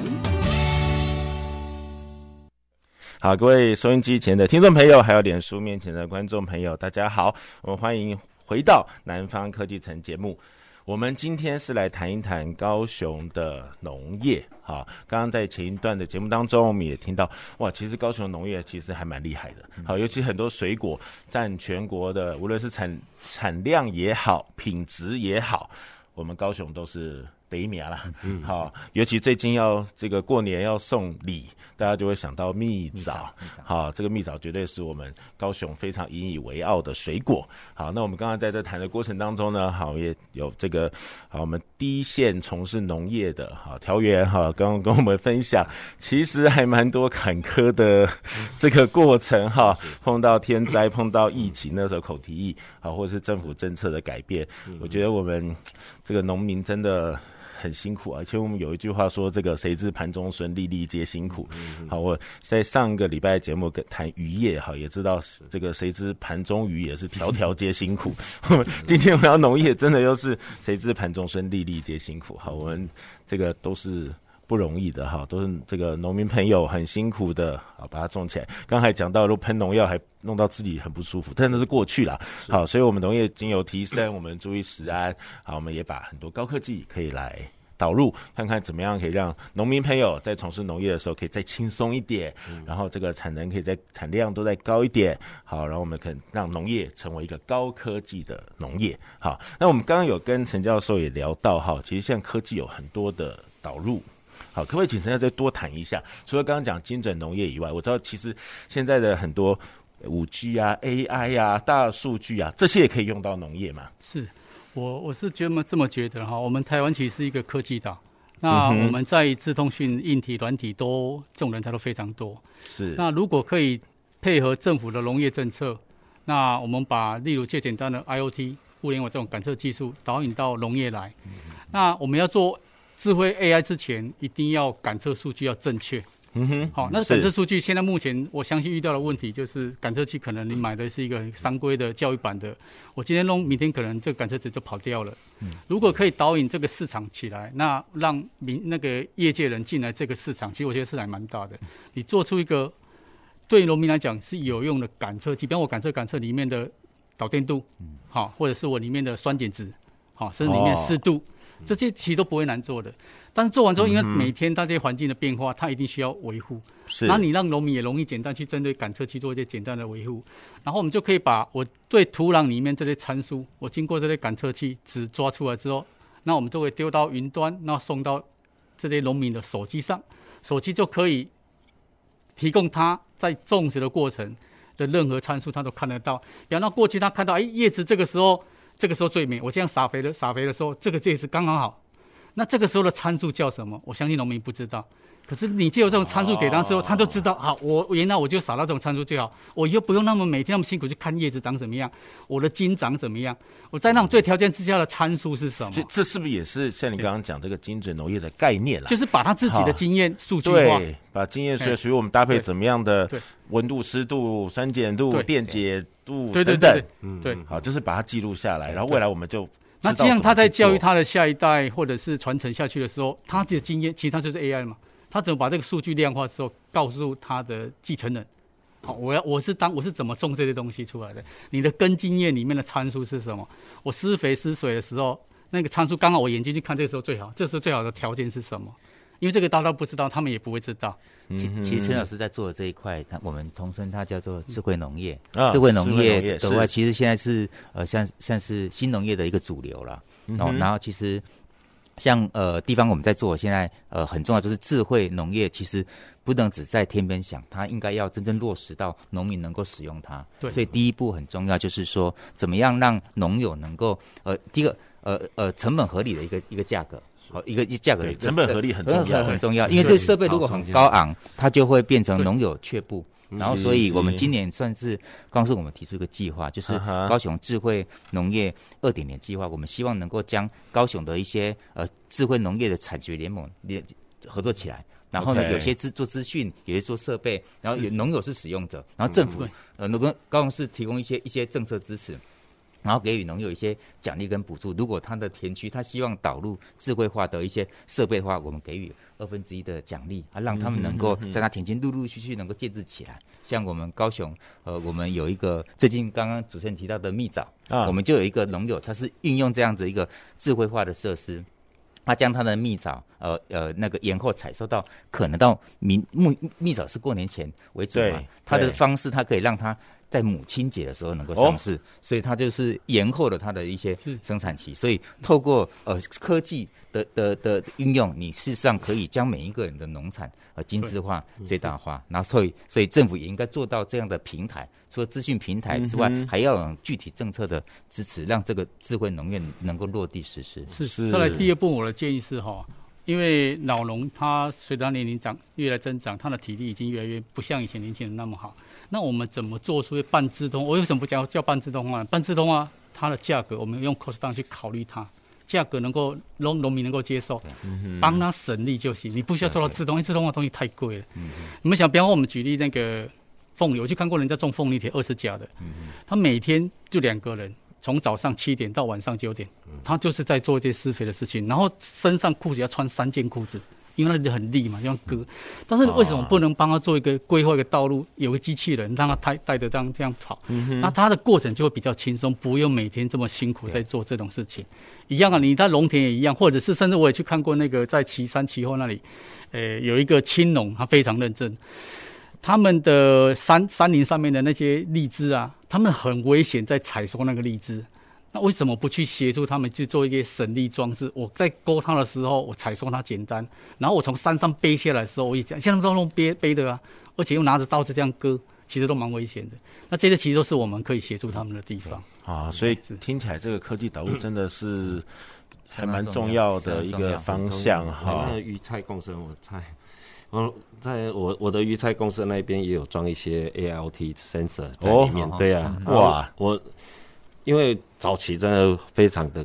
好，各位收音机前的听众朋友，还有脸书面前的观众朋友，大家好，我们欢迎回到南方科技城节目。我们今天是来谈一谈高雄的农业。好，刚刚在前一段的节目当中，我们也听到，哇，其实高雄农业其实还蛮厉害的。好，尤其很多水果占全国的，无论是产产量也好，品质也好，我们高雄都是。北苗啦，嗯，好，尤其最近要这个过年要送礼，大家就会想到蜜枣，好，这个蜜枣绝对是我们高雄非常引以为傲的水果。好，那我们刚刚在这谈的过程当中呢，好，也有这个，好，我们第一线从事农业的，好，条员，哈，刚刚跟我们分享，其实还蛮多坎坷的 这个过程，哈，碰到天灾，碰到疫情，那时候口蹄疫，好，或者是政府政策的改变，我觉得我们这个农民真的。很辛苦啊，其实我们有一句话说：“这个谁知盘中餐，粒粒皆辛苦。嗯”好，我在上个礼拜节目跟谈渔业，哈，也知道这个谁知盘中鱼也是条条皆辛苦。今天我们要农业，真的又是谁知盘中餐，粒粒皆辛苦。好，我们这个都是不容易的哈，都是这个农民朋友很辛苦的啊，把它种起来。刚才讲到，如果喷农药还弄到自己很不舒服，但那是过去了。好，所以我们农业经由提升，我们注意食安，好，我们也把很多高科技可以来。导入看看怎么样可以让农民朋友在从事农业的时候可以再轻松一点，然后这个产能可以再产量都再高一点，好，然后我们可以让农业成为一个高科技的农业。好，那我们刚刚有跟陈教授也聊到哈，其实现在科技有很多的导入，好，可不可以请陈教授再多谈一下？除了刚刚讲精准农业以外，我知道其实现在的很多五 G 啊、AI 啊、大数据啊，这些也可以用到农业嘛？是，我我是觉得这么觉得哈。我们台湾其实是一个科技岛，那我们在自通讯、硬体、软体都这种人才都非常多。是，那如果可以配合政府的农业政策，那我们把例如最简单的 IoT。互联网这种感测技术导引到农业来，那我们要做智慧 AI 之前，一定要感测数据要正确。嗯哼，好，那感测数据现在目前我相信遇到的问题就是感测器可能你买的是一个三规的教育版的，我今天弄，明天可能这个感测值就跑掉了。如果可以导引这个市场起来，那让民那个业界人进来这个市场，其实我觉得市场蛮大的。你做出一个对农民来讲是有用的感测器，比方我感测感测里面的。导电度，好，或者是我里面的酸碱值，好，甚至里面湿度，这些其实都不会难做的。但是做完之后，因为每天它这些环境的变化，它一定需要维护。是，那你让农民也容易简单去针对感测器做一些简单的维护，然后我们就可以把我对土壤里面这些参数，我经过这些感测器只抓出来之后，那我们就会丢到云端，那送到这些农民的手机上，手机就可以提供他在种植的过程。的任何参数他都看得到，比方说过去他看到，哎，叶子这个时候这个时候最美，我这样撒肥的撒肥的时候，这个这一次刚刚好，那这个时候的参数叫什么？我相信农民不知道。可是你就有这种参数给他之后，他都知道。好，我原来我就撒到这种参数最好，我又不用那么每天那么辛苦去看叶子长怎么样，我的茎长怎么样。我在那种最条件之下的参数是什么？这这是不是也是像你刚刚讲这个精准农业的概念了？就是把他自己的经验数据化，对，把经验学属于我们搭配怎么样的温度、湿度、酸碱度、电解度等等。嗯，对，好，就是把它记录下来，然后未来我们就那这样他在教育他的下一代或者是传承下去的时候，他的经验其实他就是 AI 嘛。他怎么把这个数据量化之后，告诉他的继承人？好，我要我是当我是怎么种这些东西出来的？你的根茎叶里面的参数是什么？我施肥施水的时候，那个参数刚好我眼睛去看，这个时候最好，这时候最好的条件是什么？因为这个大家不知道，他们也不会知道。其其实陈老师在做的这一块，他我们同称它叫做智慧农业。智慧农业的话，其实现在是呃像像是新农业的一个主流了。然后然后其实。像呃地方我们在做，现在呃很重要就是智慧农业，其实不能只在天边想，它应该要真正落实到农民能够使用它。对，所以第一步很重要，就是说怎么样让农友能够呃第一个呃呃成本合理的一个一个价格，好一个一价格成本合理很重要，很重要，因为这设备如果很高昂，它就会变成农友却步。然后，所以我们今年算是光是我们提出一个计划，就是高雄智慧农业二点零计划。我们希望能够将高雄的一些呃智慧农业的产学联盟联合作起来。然后呢，有些资做资讯，有些做设备，然后有农友是使用者，然后政府呃能够高雄市提供一些一些政策支持。然后给予农友一些奖励跟补助。如果他的田区他希望导入智慧化的一些设备的话，我们给予二分之一的奖励啊，让他们能够在他田间陆陆续续能够建置起来。像我们高雄，呃，我们有一个最近刚刚主持人提到的蜜枣啊，我们就有一个农友，他是运用这样子一个智慧化的设施，他将他的蜜枣呃呃那个延后采收到可能到明蜜蜜枣是过年前为主嘛，他的方式他可以让他。在母亲节的时候能够上市，哦、所以它就是延后了它的一些生产期。所以透过呃科技的的的应用，你事实上可以将每一个人的农产呃精致化、最大化。然后所以所以政府也应该做到这样的平台，除了资讯平台之外，嗯、还要有具体政策的支持，让这个智慧农业能够落地实施。是是。再来第二步，我的建议是哈，因为老农他随着年龄长越来增长，他的体力已经越来越不像以前年轻人那么好。那我们怎么做出半自动？我为什么不叫叫半自动化？半自动化它的价格，我们用 cost down 去考虑它，价格能够农农民能够接受，帮他省力就行。你不需要做到自动，因为自动化东西太贵了。你们想，比方说我们举例那个凤梨，我去看过人家种凤梨田二十甲的，他每天就两个人，从早上七点到晚上九点，他就是在做一些施肥的事情，然后身上裤子要穿三件裤子。因为那里很利嘛，像割。但是为什么不能帮他做一个规划一个道路，有个机器人让他带带着这样这样跑？嗯、那他的过程就会比较轻松，不用每天这么辛苦在做这种事情。一样啊，你在农田也一样，或者是甚至我也去看过那个在岐山岐后那里，呃，有一个青农，他非常认真。他们的山山林上面的那些荔枝啊，他们很危险在采收那个荔枝。那为什么不去协助他们去做一些省力装置？我在勾它的时候，我采收它简单，然后我从山上背下来的时候，我也讲，像他们都用背背的啊，而且又拿着刀子这样割，其实都蛮危险的。那这些其实都是我们可以协助他们的地方啊。所以听起来这个科技导入真的是还蛮重要的一个方向哈。那鱼菜共生，我猜。我在我我的鱼菜公司那边也有装一些 AIoT sensor 在里面，哦、对呀、啊，哇，我因为早期真的非常的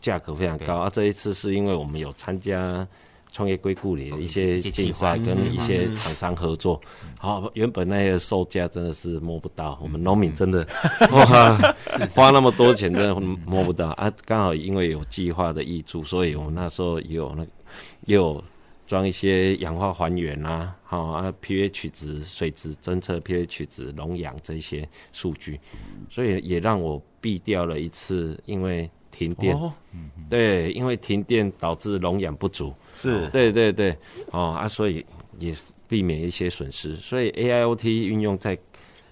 价格非常高啊，这一次是因为我们有参加创业归故里的一些竞赛，跟一些厂商合作，好、嗯，原本那些售价真的是摸不到，我们农民真的 哇，花那么多钱真的摸不到啊，刚好因为有计划的挹注，所以我们那时候也有那也有。装一些氧化还原啊，好啊，pH 值、水质侦测、pH 值、溶氧这些数据，所以也让我避掉了一次因为停电。哦、对，因为停电导致溶氧不足。是，对对对，哦啊，所以也避免一些损失。所以 AIoT 运用在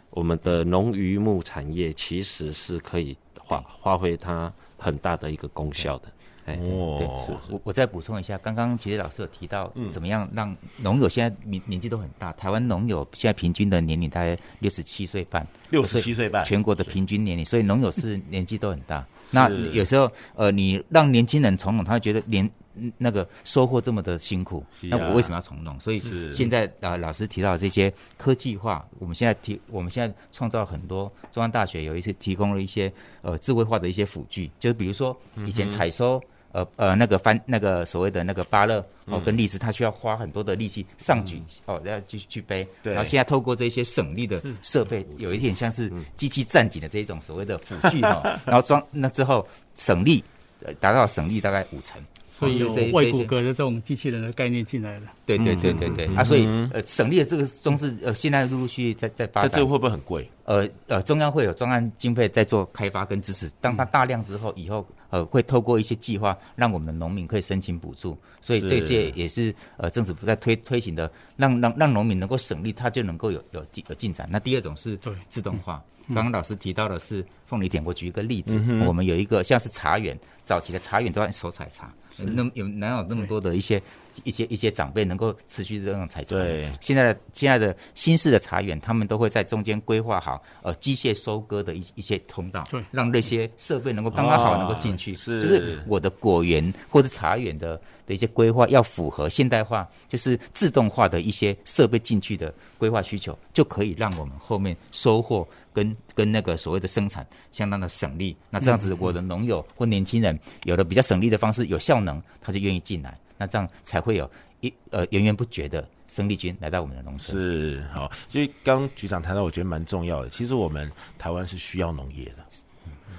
我们的农渔牧产业，其实是可以发发挥它很大的一个功效的。哎，对，我我再补充一下，刚刚其实老师有提到，怎么样让农友现在年年纪都很大，台湾农友现在平均的年龄大概六十七岁半，六十七岁半，全国的平均年龄，所以农友是年纪都很大。那有时候，呃，你让年轻人从农，他会觉得年那个收获这么的辛苦，那我为什么要从农？所以现在啊、呃，老师提到这些科技化，我们现在提，我们现在创造很多，中央大学有一些提供了一些呃智慧化的一些辅具，就是比如说以前采收。呃呃，那个翻那个所谓的那个芭乐哦，跟荔枝，它需要花很多的力气上举、嗯、哦，然后继续去背。对。然后现在透过这些省力的设备，有一点像是机器战警的这种所谓的辅具哈、哦，然后装那之后省力，呃达到省力大概五成。所以有外骨骼的这种机器人的概念进来了。对对对对对。啊，所以呃，省力的这个装置呃，现在陆陆续续在在发展。这个会不会很贵？呃呃，中央会有专案经费在做开发跟支持，当它大量之后，以后。呃，会透过一些计划，让我们的农民可以申请补助，所以这些也是呃政府在推推行的，让让让农民能够省力，他就能够有有进有进展。那第二种是自动化，刚刚老师提到的是凤梨田，我举一个例子，嗯、我们有一个像是茶园，早期的茶园都要手采茶，那有哪有那么多的一些？一些一些长辈能够持续这样采摘。对，现在的现在的新式的茶园，他们都会在中间规划好呃机械收割的一一些通道，对，让那些设备能够刚刚好能够进去。是，就是我的果园或者茶园的的一些规划要符合现代化，就是自动化的一些设备进去的规划需求，就可以让我们后面收获跟跟那个所谓的生产相当的省力。那这样子，我的农友或年轻人有了比较省力的方式，有效能，他就愿意进来。那这样才会有一呃源源不绝的生力军来到我们的农村。是好，所以刚局长谈到，我觉得蛮重要的。其实我们台湾是需要农业的，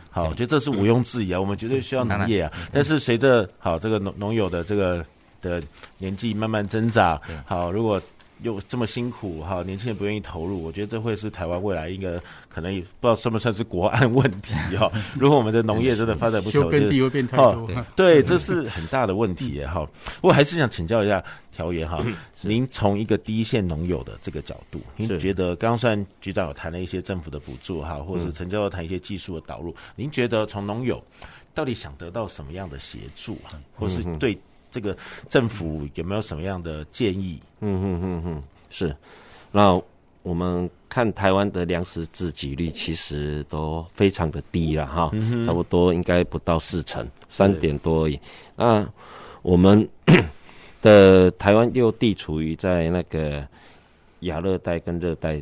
好，我觉得这是毋庸置疑啊，我们绝对需要农业啊。但是随着好这个农农友的这个的年纪慢慢增长，好，如果又这么辛苦哈，年轻人不愿意投入，我觉得这会是台湾未来一个可能也不知道算不算是国安问题哈。如果我们的农业真的发展不 起来，地会变太多。对，这是很大的问题哈。不过还是想请教一下调员哈，您从一个第一线农友的这个角度，您觉得刚刚算局长有谈了一些政府的补助哈，或者是陈教授谈一些技术的导入，您觉得从农友到底想得到什么样的协助啊，或是对？这个政府有没有什么样的建议？嗯嗯嗯嗯，是。那我们看台湾的粮食自给率其实都非常的低了哈，嗯、差不多应该不到四成，三点多而已。那我们 的台湾又地处于在那个亚热带跟热带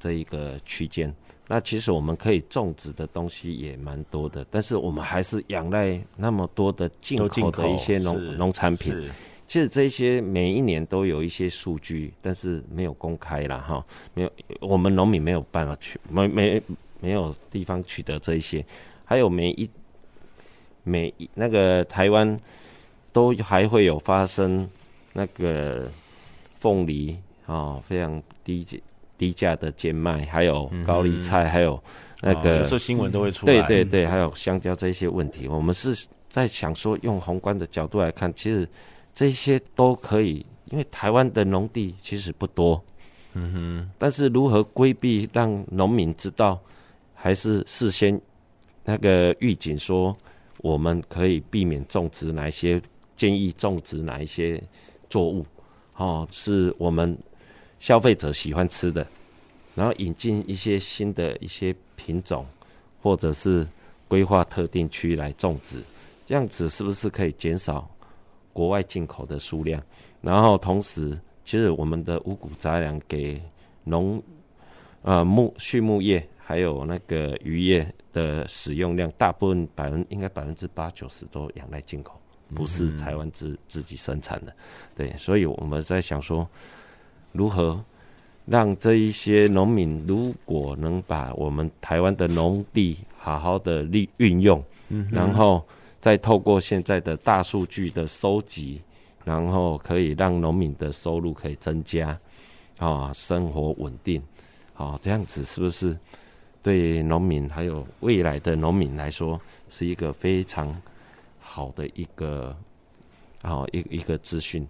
这一个区间。那其实我们可以种植的东西也蛮多的，但是我们还是仰赖那么多的进口的一些农农产品。其实这些每一年都有一些数据，但是没有公开了哈，没有我们农民没有办法取，没没没有地方取得这一些。还有每一每一那个台湾都还会有发生那个凤梨啊，非常低级。低价的贱卖，还有高丽菜，嗯、还有那个，哦、有时候新闻都会出来。对对对，还有香蕉这些问题，我们是在想说，用宏观的角度来看，其实这些都可以，因为台湾的农地其实不多。嗯哼。但是如何规避让农民知道，还是事先那个预警说，我们可以避免种植哪一些，建议种植哪一些作物，哦，是我们消费者喜欢吃的，然后引进一些新的一些品种，或者是规划特定区来种植，这样子是不是可以减少国外进口的数量？然后同时，其实我们的五谷杂粮给农呃牧畜牧业还有那个渔业的使用量，大部分百分应该百分之八九十都仰赖进口，不是台湾自自己生产的。对，所以我们在想说，如何让这一些农民，如果能把我们台湾的农地好好的利运用，嗯，然后再透过现在的大数据的收集。然后可以让农民的收入可以增加，啊，生活稳定，啊，这样子是不是对农民还有未来的农民来说是一个非常好的一个啊一一个资讯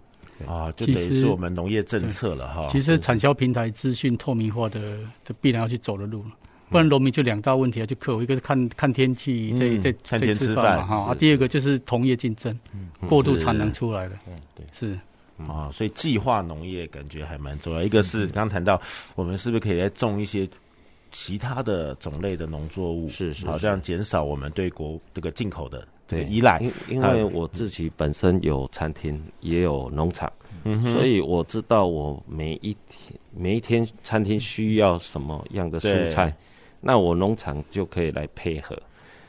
啊，就等于是我们农业政策了哈。其实产销平台资讯透明化的，这必然要去走的路了。不然农民就两大问题要去克服，一个是看看天气，在在看天吃饭嘛哈，啊，第二个就是同业竞争，过度产能出来了，嗯，对，是。啊，所以计划农业感觉还蛮重要。一个是刚刚谈到，我们是不是可以来种一些其他的种类的农作物，是是，好这样减少我们对国这个进口的这个依赖。因因为我自己本身有餐厅，也有农场，嗯哼，所以我知道我每一天每一天餐厅需要什么样的蔬菜。那我农场就可以来配合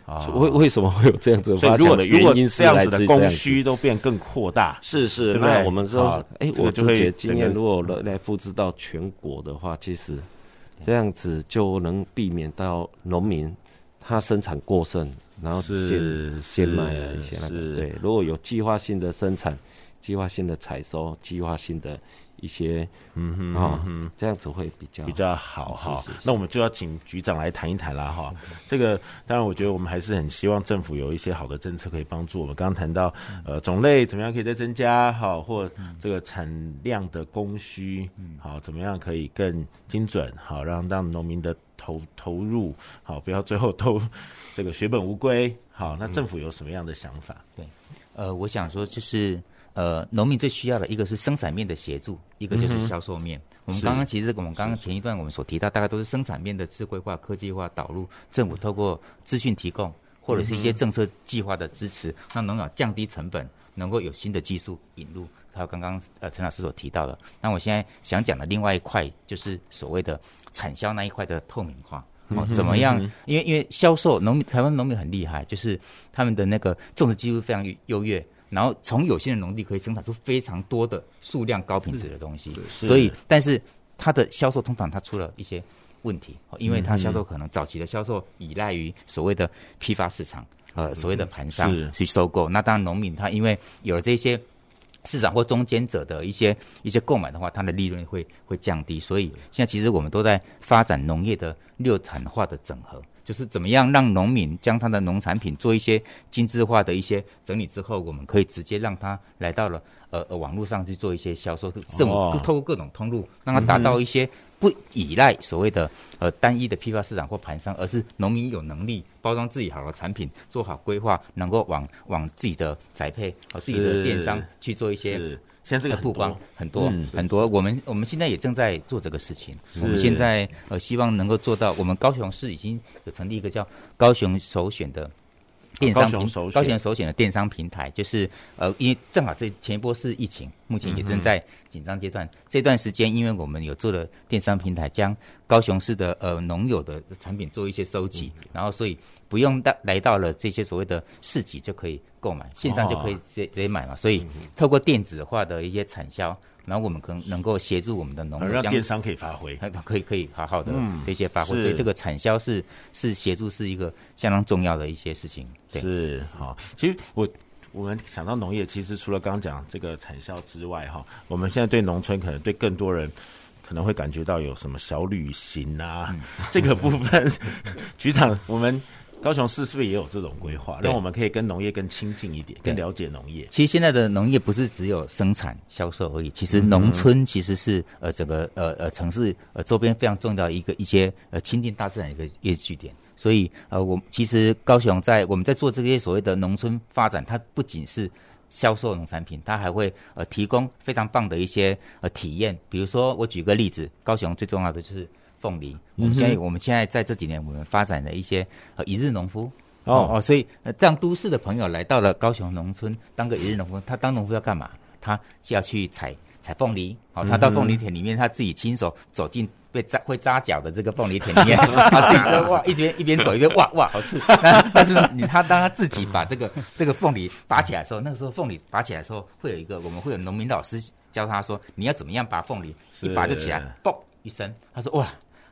啊？为为什么会有这样子发展的原因？这样子的供需都变更扩大，是是。对，那我们说，哎，我自己的经验，如果来来复制到全国的话，其实这样子就能避免到农民他生产过剩，然后是先卖了一些那个。对，如果有计划性的生产、计划性的采收、计划性的。一些嗯哼啊，嗯，这样子会比较比较好哈。那我们就要请局长来谈一谈啦哈。这个当然，我觉得我们还是很希望政府有一些好的政策可以帮助我们。刚刚谈到呃种类怎么样可以再增加好，或这个产量的供需好，怎么样可以更精准好，让让农民的投投入好，不要最后都这个血本无归好。那政府有什么样的想法？对，呃，我想说就是。呃，农民最需要的一个是生产面的协助，一个就是销售面。嗯、我们刚刚其实我们刚刚前一段我们所提到，大概都是生产面的智慧化、科技化导入，政府透过资讯提供或者是一些政策计划的支持，让农业降低成本，能够有新的技术引入。还有刚刚呃陈老师所提到的，那我现在想讲的另外一块就是所谓的产销那一块的透明化哦，怎么样？因为因为销售农民台湾农民很厉害，就是他们的那个种植技术非常优越。然后从有限的农地可以生产出非常多的数量高品质的东西，所以但是它的销售通常它出了一些问题，因为它销售可能早期的销售依赖于所谓的批发市场，呃，所谓的盘商去收购。那当然农民他因为有了这些市场或中间者的一些一些购买的话，它的利润会会降低。所以现在其实我们都在发展农业的六产化的整合。就是怎么样让农民将他的农产品做一些精致化的一些整理之后，我们可以直接让他来到了呃呃网络上去做一些销售，这么透过各种通路，让他达到一些不依赖所谓的呃单一的批发市场或盘商，而是农民有能力包装自己好的产品，做好规划，能够往往自己的宅配和自己的电商去做一些。现在这个曝光很多很多，嗯、很多，我们我们现在也正在做这个事情。我们现在呃希望能够做到，我们高雄市已经有成立一个叫高雄首选的电商平，哦、高雄首选的电商平台，就是呃因为正好这前一波是疫情，目前也正在紧张阶段。嗯、这段时间，因为我们有做了电商平台，将高雄市的呃农友的产品做一些收集，嗯、然后所以不用到来到了这些所谓的市集就可以。购买线上就可以直接直接买嘛，所以透过电子化的一些产销，然后我们可能能够协助我们的农业，让电商可以发挥，可以可以好好的这些发挥，所以这个产销是是协助是一个相当重要的一些事情。对，是好，其实我我们想到农业，其实除了刚刚讲这个产销之外，哈，我们现在对农村可能对更多人可能会感觉到有什么小旅行啊，这个部分，局长我们。高雄市是不是也有这种规划，让我们可以跟农业更亲近一点，更了解农业？其实现在的农业不是只有生产销售而已，其实农村其实是呃整个呃呃城市呃周边非常重要的一个一些呃亲近大自然的一个一个据点。所以呃，我其实高雄在我们在做这些所谓的农村发展，它不仅是销售农产品，它还会呃提供非常棒的一些呃体验。比如说，我举个例子，高雄最重要的就是凤梨。我们现在、嗯、我们现在在这几年，我们发展了一些呃一日农夫。哦哦，所以呃，这样都市的朋友来到了高雄农村当个一日农夫，他当农夫要干嘛？他就要去采采凤梨。哦，他到凤梨田里面，他自己亲手走进被扎会扎脚的这个凤梨田里面，他自己在哇，一边一边走一边哇哇好吃。但但是你他当他自己把这个这个凤梨拔起来的时候，那个时候凤梨拔起来的时候，会有一个我们会有农民老师教他说，你要怎么样拔凤梨，一拔就起来，嘣一声，他说哇。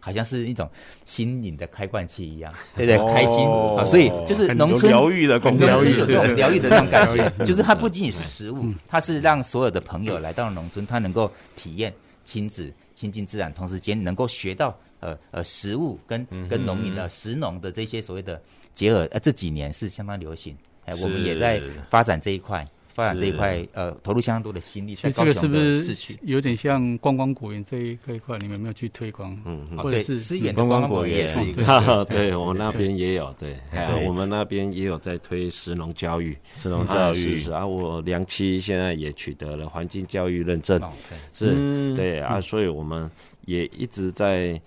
好像是一种心灵的开罐器一样，对不对？开心啊，所以就是农村疗愈的功能，农村有这种 疗愈的这种感觉，就是它不仅仅是食物，它是让所有的朋友来到农村，他能够体验亲子亲近自然，同时间能够学到呃呃食物跟跟农民的食农的这些所谓的结合，呃这几年是相当流行，哎，我们也在发展这一块。发展这一块，呃，投入相当多的心力。在高雄的市区，这个是不是有点像观光果园这一这一块？你们有没有去推广？嗯，或者是资源观光果园也是一个。对，我们那边也有。对，我们那边也有在推石农教育，石农教育。是啊，我良期现在也取得了环境教育认证。是，对啊，所以我们也一直在。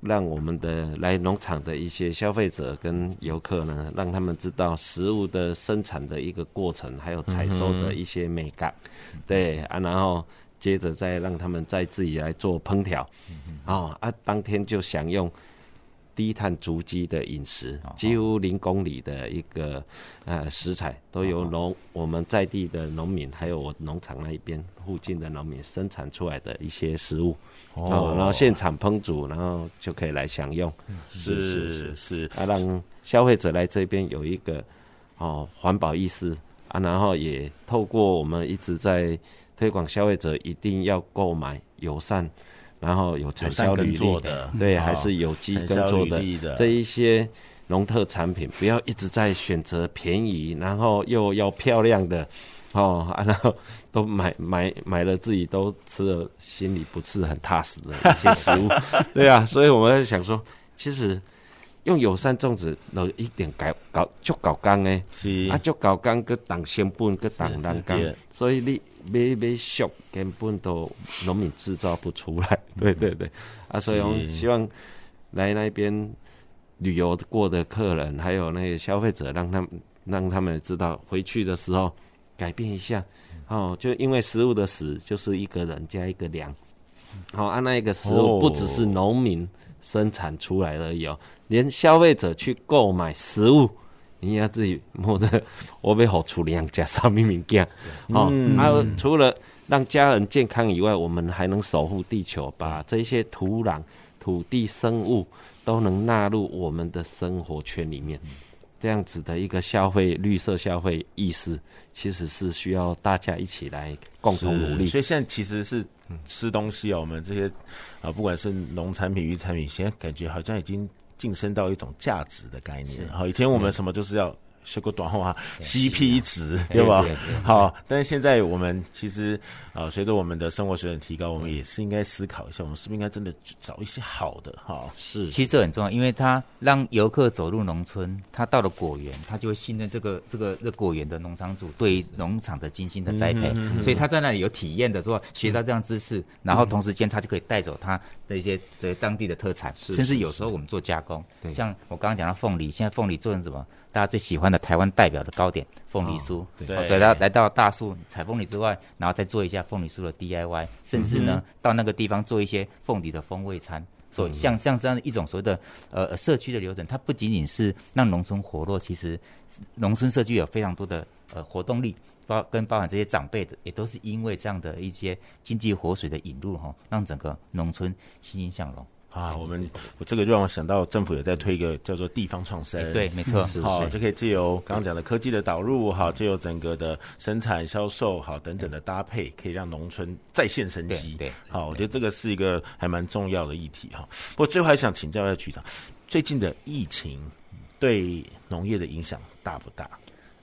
让我们的来农场的一些消费者跟游客呢，让他们知道食物的生产的一个过程，还有采收的一些美感，嗯、对啊，然后接着再让他们再自己来做烹调，嗯、哦啊，当天就享用。低碳足迹的饮食，几乎零公里的一个呃食材，都由农我们在地的农民，还有我农场那一边附近的农民生产出来的一些食物，哦，然后现场烹煮，然后就可以来享用，是是。是，啊，让消费者来这边有一个哦环保意识啊，然后也透过我们一直在推广消费者一定要购买友善。然后有产销履历的，对，还是有机耕作的。这一些农特产品，不要一直在选择便宜，然后又要漂亮的，哦，然后都买买买了自己都吃了，心里不是很踏实的一些食物，对啊，所以我们在想说，其实用友善种植有一点搞搞就搞刚诶，是。啊，就搞刚个挡成本个挡栏杆，所以你。买买俗根本都农民制造不出来，对对对，啊，所以我们希望来那边旅游过的客人，还有那个消费者，让他们让他们知道回去的时候改变一下，哦，就因为食物的食就是一个人加一个粮，好，啊，那一个食物不只是农民生产出来而已哦，连消费者去购买食物。你要自己摸的，我被好处理样加上面物件，哦，还、啊、有除了让家人健康以外，我们还能守护地球，把这些土壤、土地、生物都能纳入我们的生活圈里面。这样子的一个消费绿色消费意识，其实是需要大家一起来共同努力。所以现在其实是吃东西啊，我们这些啊，不管是农产品、渔产品，现在感觉好像已经。晋升到一种价值的概念，好，以前我们什么就是要学过短话，CP 值，对 吧？好，但是现在我们其实啊，随着我们的生活水准提高，我们也是应该思考一下，我们是不是应该真的找一些好的哈？是，其实这很重要，因为他让游客走入农村，他到了果园，他就会信任这个这个这果园的农场主对农场的精心的栽培，所以他在那里有体验的说学到这样知识，然后同时间他就可以带走他的一些这当地的特产，甚至有时候我们做加工，像我刚刚讲到凤梨，现在凤梨做成什么？大家最喜欢的台湾代表的糕点凤梨酥，对，所以他来到大树采凤梨之外，然后再做一下凤梨酥的 DIY，甚至呢到那个地方做一些凤梨的风味餐。所以像像这样的一种所谓的呃社区的流程，它不仅仅是让农村活络，其实农村社区有非常多的呃活动力，包跟包含这些长辈的，也都是因为这样的一些经济活水的引入哈，让整个农村欣欣向荣。啊，我们我这个就让我想到政府也在推一个叫做地方创生，对，没错，好，就可以借由刚刚讲的科技的导入，好，借由整个的生产、销售，好等等的搭配，可以让农村再现生机。对，好，我觉得这个是一个还蛮重要的议题哈。不过最后还想请教一下局长，最近的疫情对农业的影响大不大？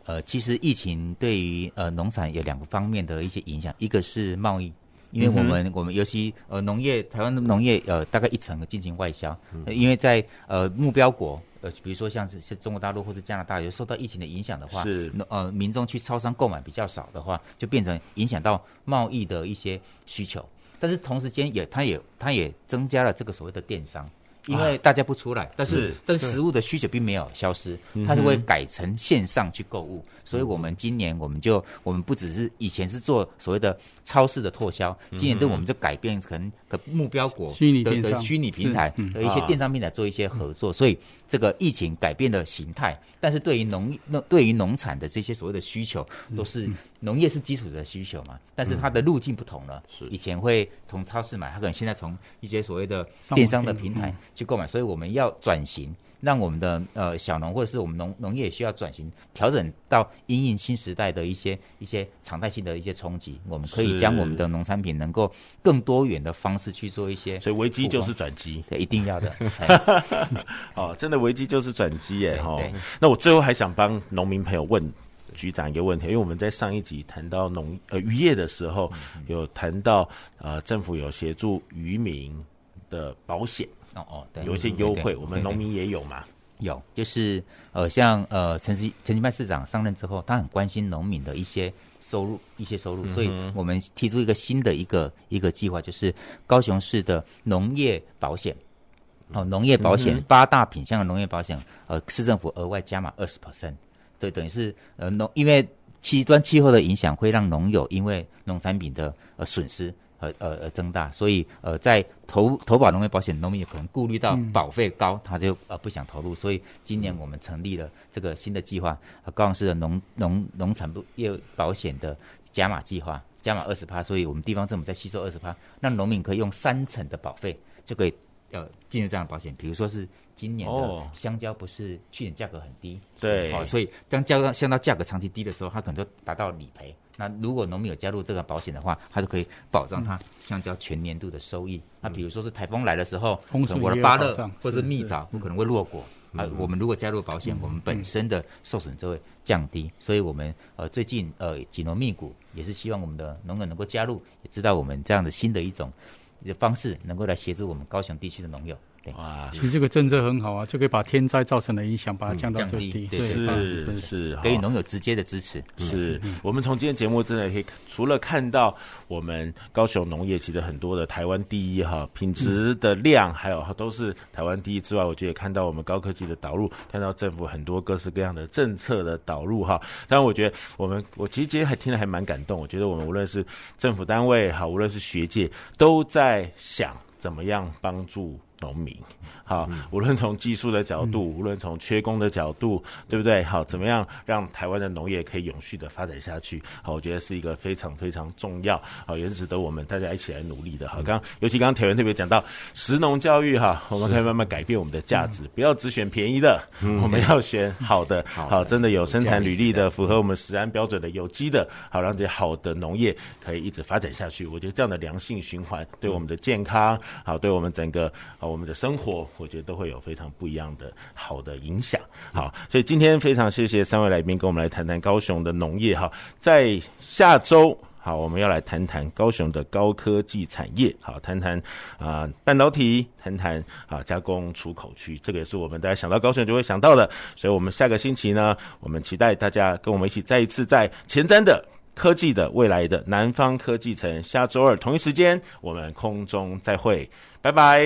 呃，其实疫情对于呃农产有两个方面的一些影响，一个是贸易。因为我们、嗯、我们尤其呃农业，台湾的农业呃大概一成进行外销，因为在呃目标国呃比如说像是像中国大陆或者加拿大有受到疫情的影响的话，是。呃民众去超商购买比较少的话，就变成影响到贸易的一些需求，但是同时间也它也它也增加了这个所谓的电商。因为大家不出来，但是但是食物的需求并没有消失，它就会改成线上去购物。所以我们今年我们就我们不只是以前是做所谓的超市的拓销，今年对我们就改变成个目标国的的虚拟平台和一些电商平台做一些合作。所以这个疫情改变了形态，但是对于农农对于农产的这些所谓的需求，都是农业是基础的需求嘛，但是它的路径不同了。以前会从超市买，它可能现在从一些所谓的电商的平台。去购买，所以我们要转型，让我们的呃小农或者是我们农农业也需要转型，调整到因应新时代的一些一些常态性的一些冲击，我们可以将我们的农产品能够更多元的方式去做一些，所以危机就是转机，对，一定要的。哦，真的危机就是转机耶！哈，那我最后还想帮农民朋友问局长一个问题，因为我们在上一集谈到农呃渔业的时候，有谈到呃政府有协助渔民的保险。哦哦，对，有一些优惠，我们农民也有嘛？有，就是呃，像呃，陈其陈其迈市长上任之后，他很关心农民的一些收入，一些收入，所以我们提出一个新的一个一个计划，就是高雄市的农业保险。哦，农业保险八大品项的农业保险，呃，市政府额外加码二十 percent，对，等于是呃农，因为极端气候的影响会让农友因为农产品的呃损失。呃呃呃增大，所以呃在投投保农业保险，农民有可能顾虑到保费高，他就呃不想投入。所以今年我们成立了这个新的计划，呃、高雄市的农农农产部业保险的加码计划，加码二十趴，所以我们地方政府在吸收二十趴，让农民可以用三成的保费就可以呃进入这样的保险。比如说是今年的香蕉，不是去年价格很低，对，哦，所以当香蕉香蕉价格长期低的时候，它可能就达到理赔。那如果农民有加入这个保险的话，它就可以保障它香蕉全年度的收益。嗯、那比如说是台风来的时候，可能我的芭乐或者是蜜枣不可能会落果啊。我们如果加入保险，我们本身的受损就会降低。所以我们呃最近呃紧锣密鼓，也是希望我们的农友能够加入，也知道我们这样的新的一种的方式，能够来协助我们高雄地区的农友。哇，其实这个政策很好啊，就可以把天灾造成的影响把它降到最低，对，是是，给予农友直接的支持。是。我们从今天节目真的可以，除了看到我们高雄农业其实很多的台湾第一哈品质的量，还有都是台湾第一之外，我觉得也看到我们高科技的导入，看到政府很多各式各样的政策的导入哈。当然，我觉得我们我其实今天还听得还蛮感动，我觉得我们无论是政府单位哈，无论是学界，都在想怎么样帮助。农民，好，无论从技术的角度，无论从缺工的角度，对不对？好，怎么样让台湾的农业可以永续的发展下去？好，我觉得是一个非常非常重要，好，也是值得我们大家一起来努力的。好，刚尤其刚刚铁文特别讲到食农教育，哈，我们可以慢慢改变我们的价值，不要只选便宜的，我们要选好的，好，真的有生产履历的，符合我们食安标准的有机的，好，让这些好的农业可以一直发展下去。我觉得这样的良性循环，对我们的健康，好，对我们整个好。我们的生活，我觉得都会有非常不一样的好的影响。好，所以今天非常谢谢三位来宾跟我们来谈谈高雄的农业。哈，在下周，好，我们要来谈谈高雄的高科技产业。好，谈谈啊半导体，谈谈啊加工出口区，这个也是我们大家想到高雄就会想到的。所以，我们下个星期呢，我们期待大家跟我们一起再一次在前瞻的。科技的未来的南方科技城，下周二同一时间，我们空中再会，拜拜，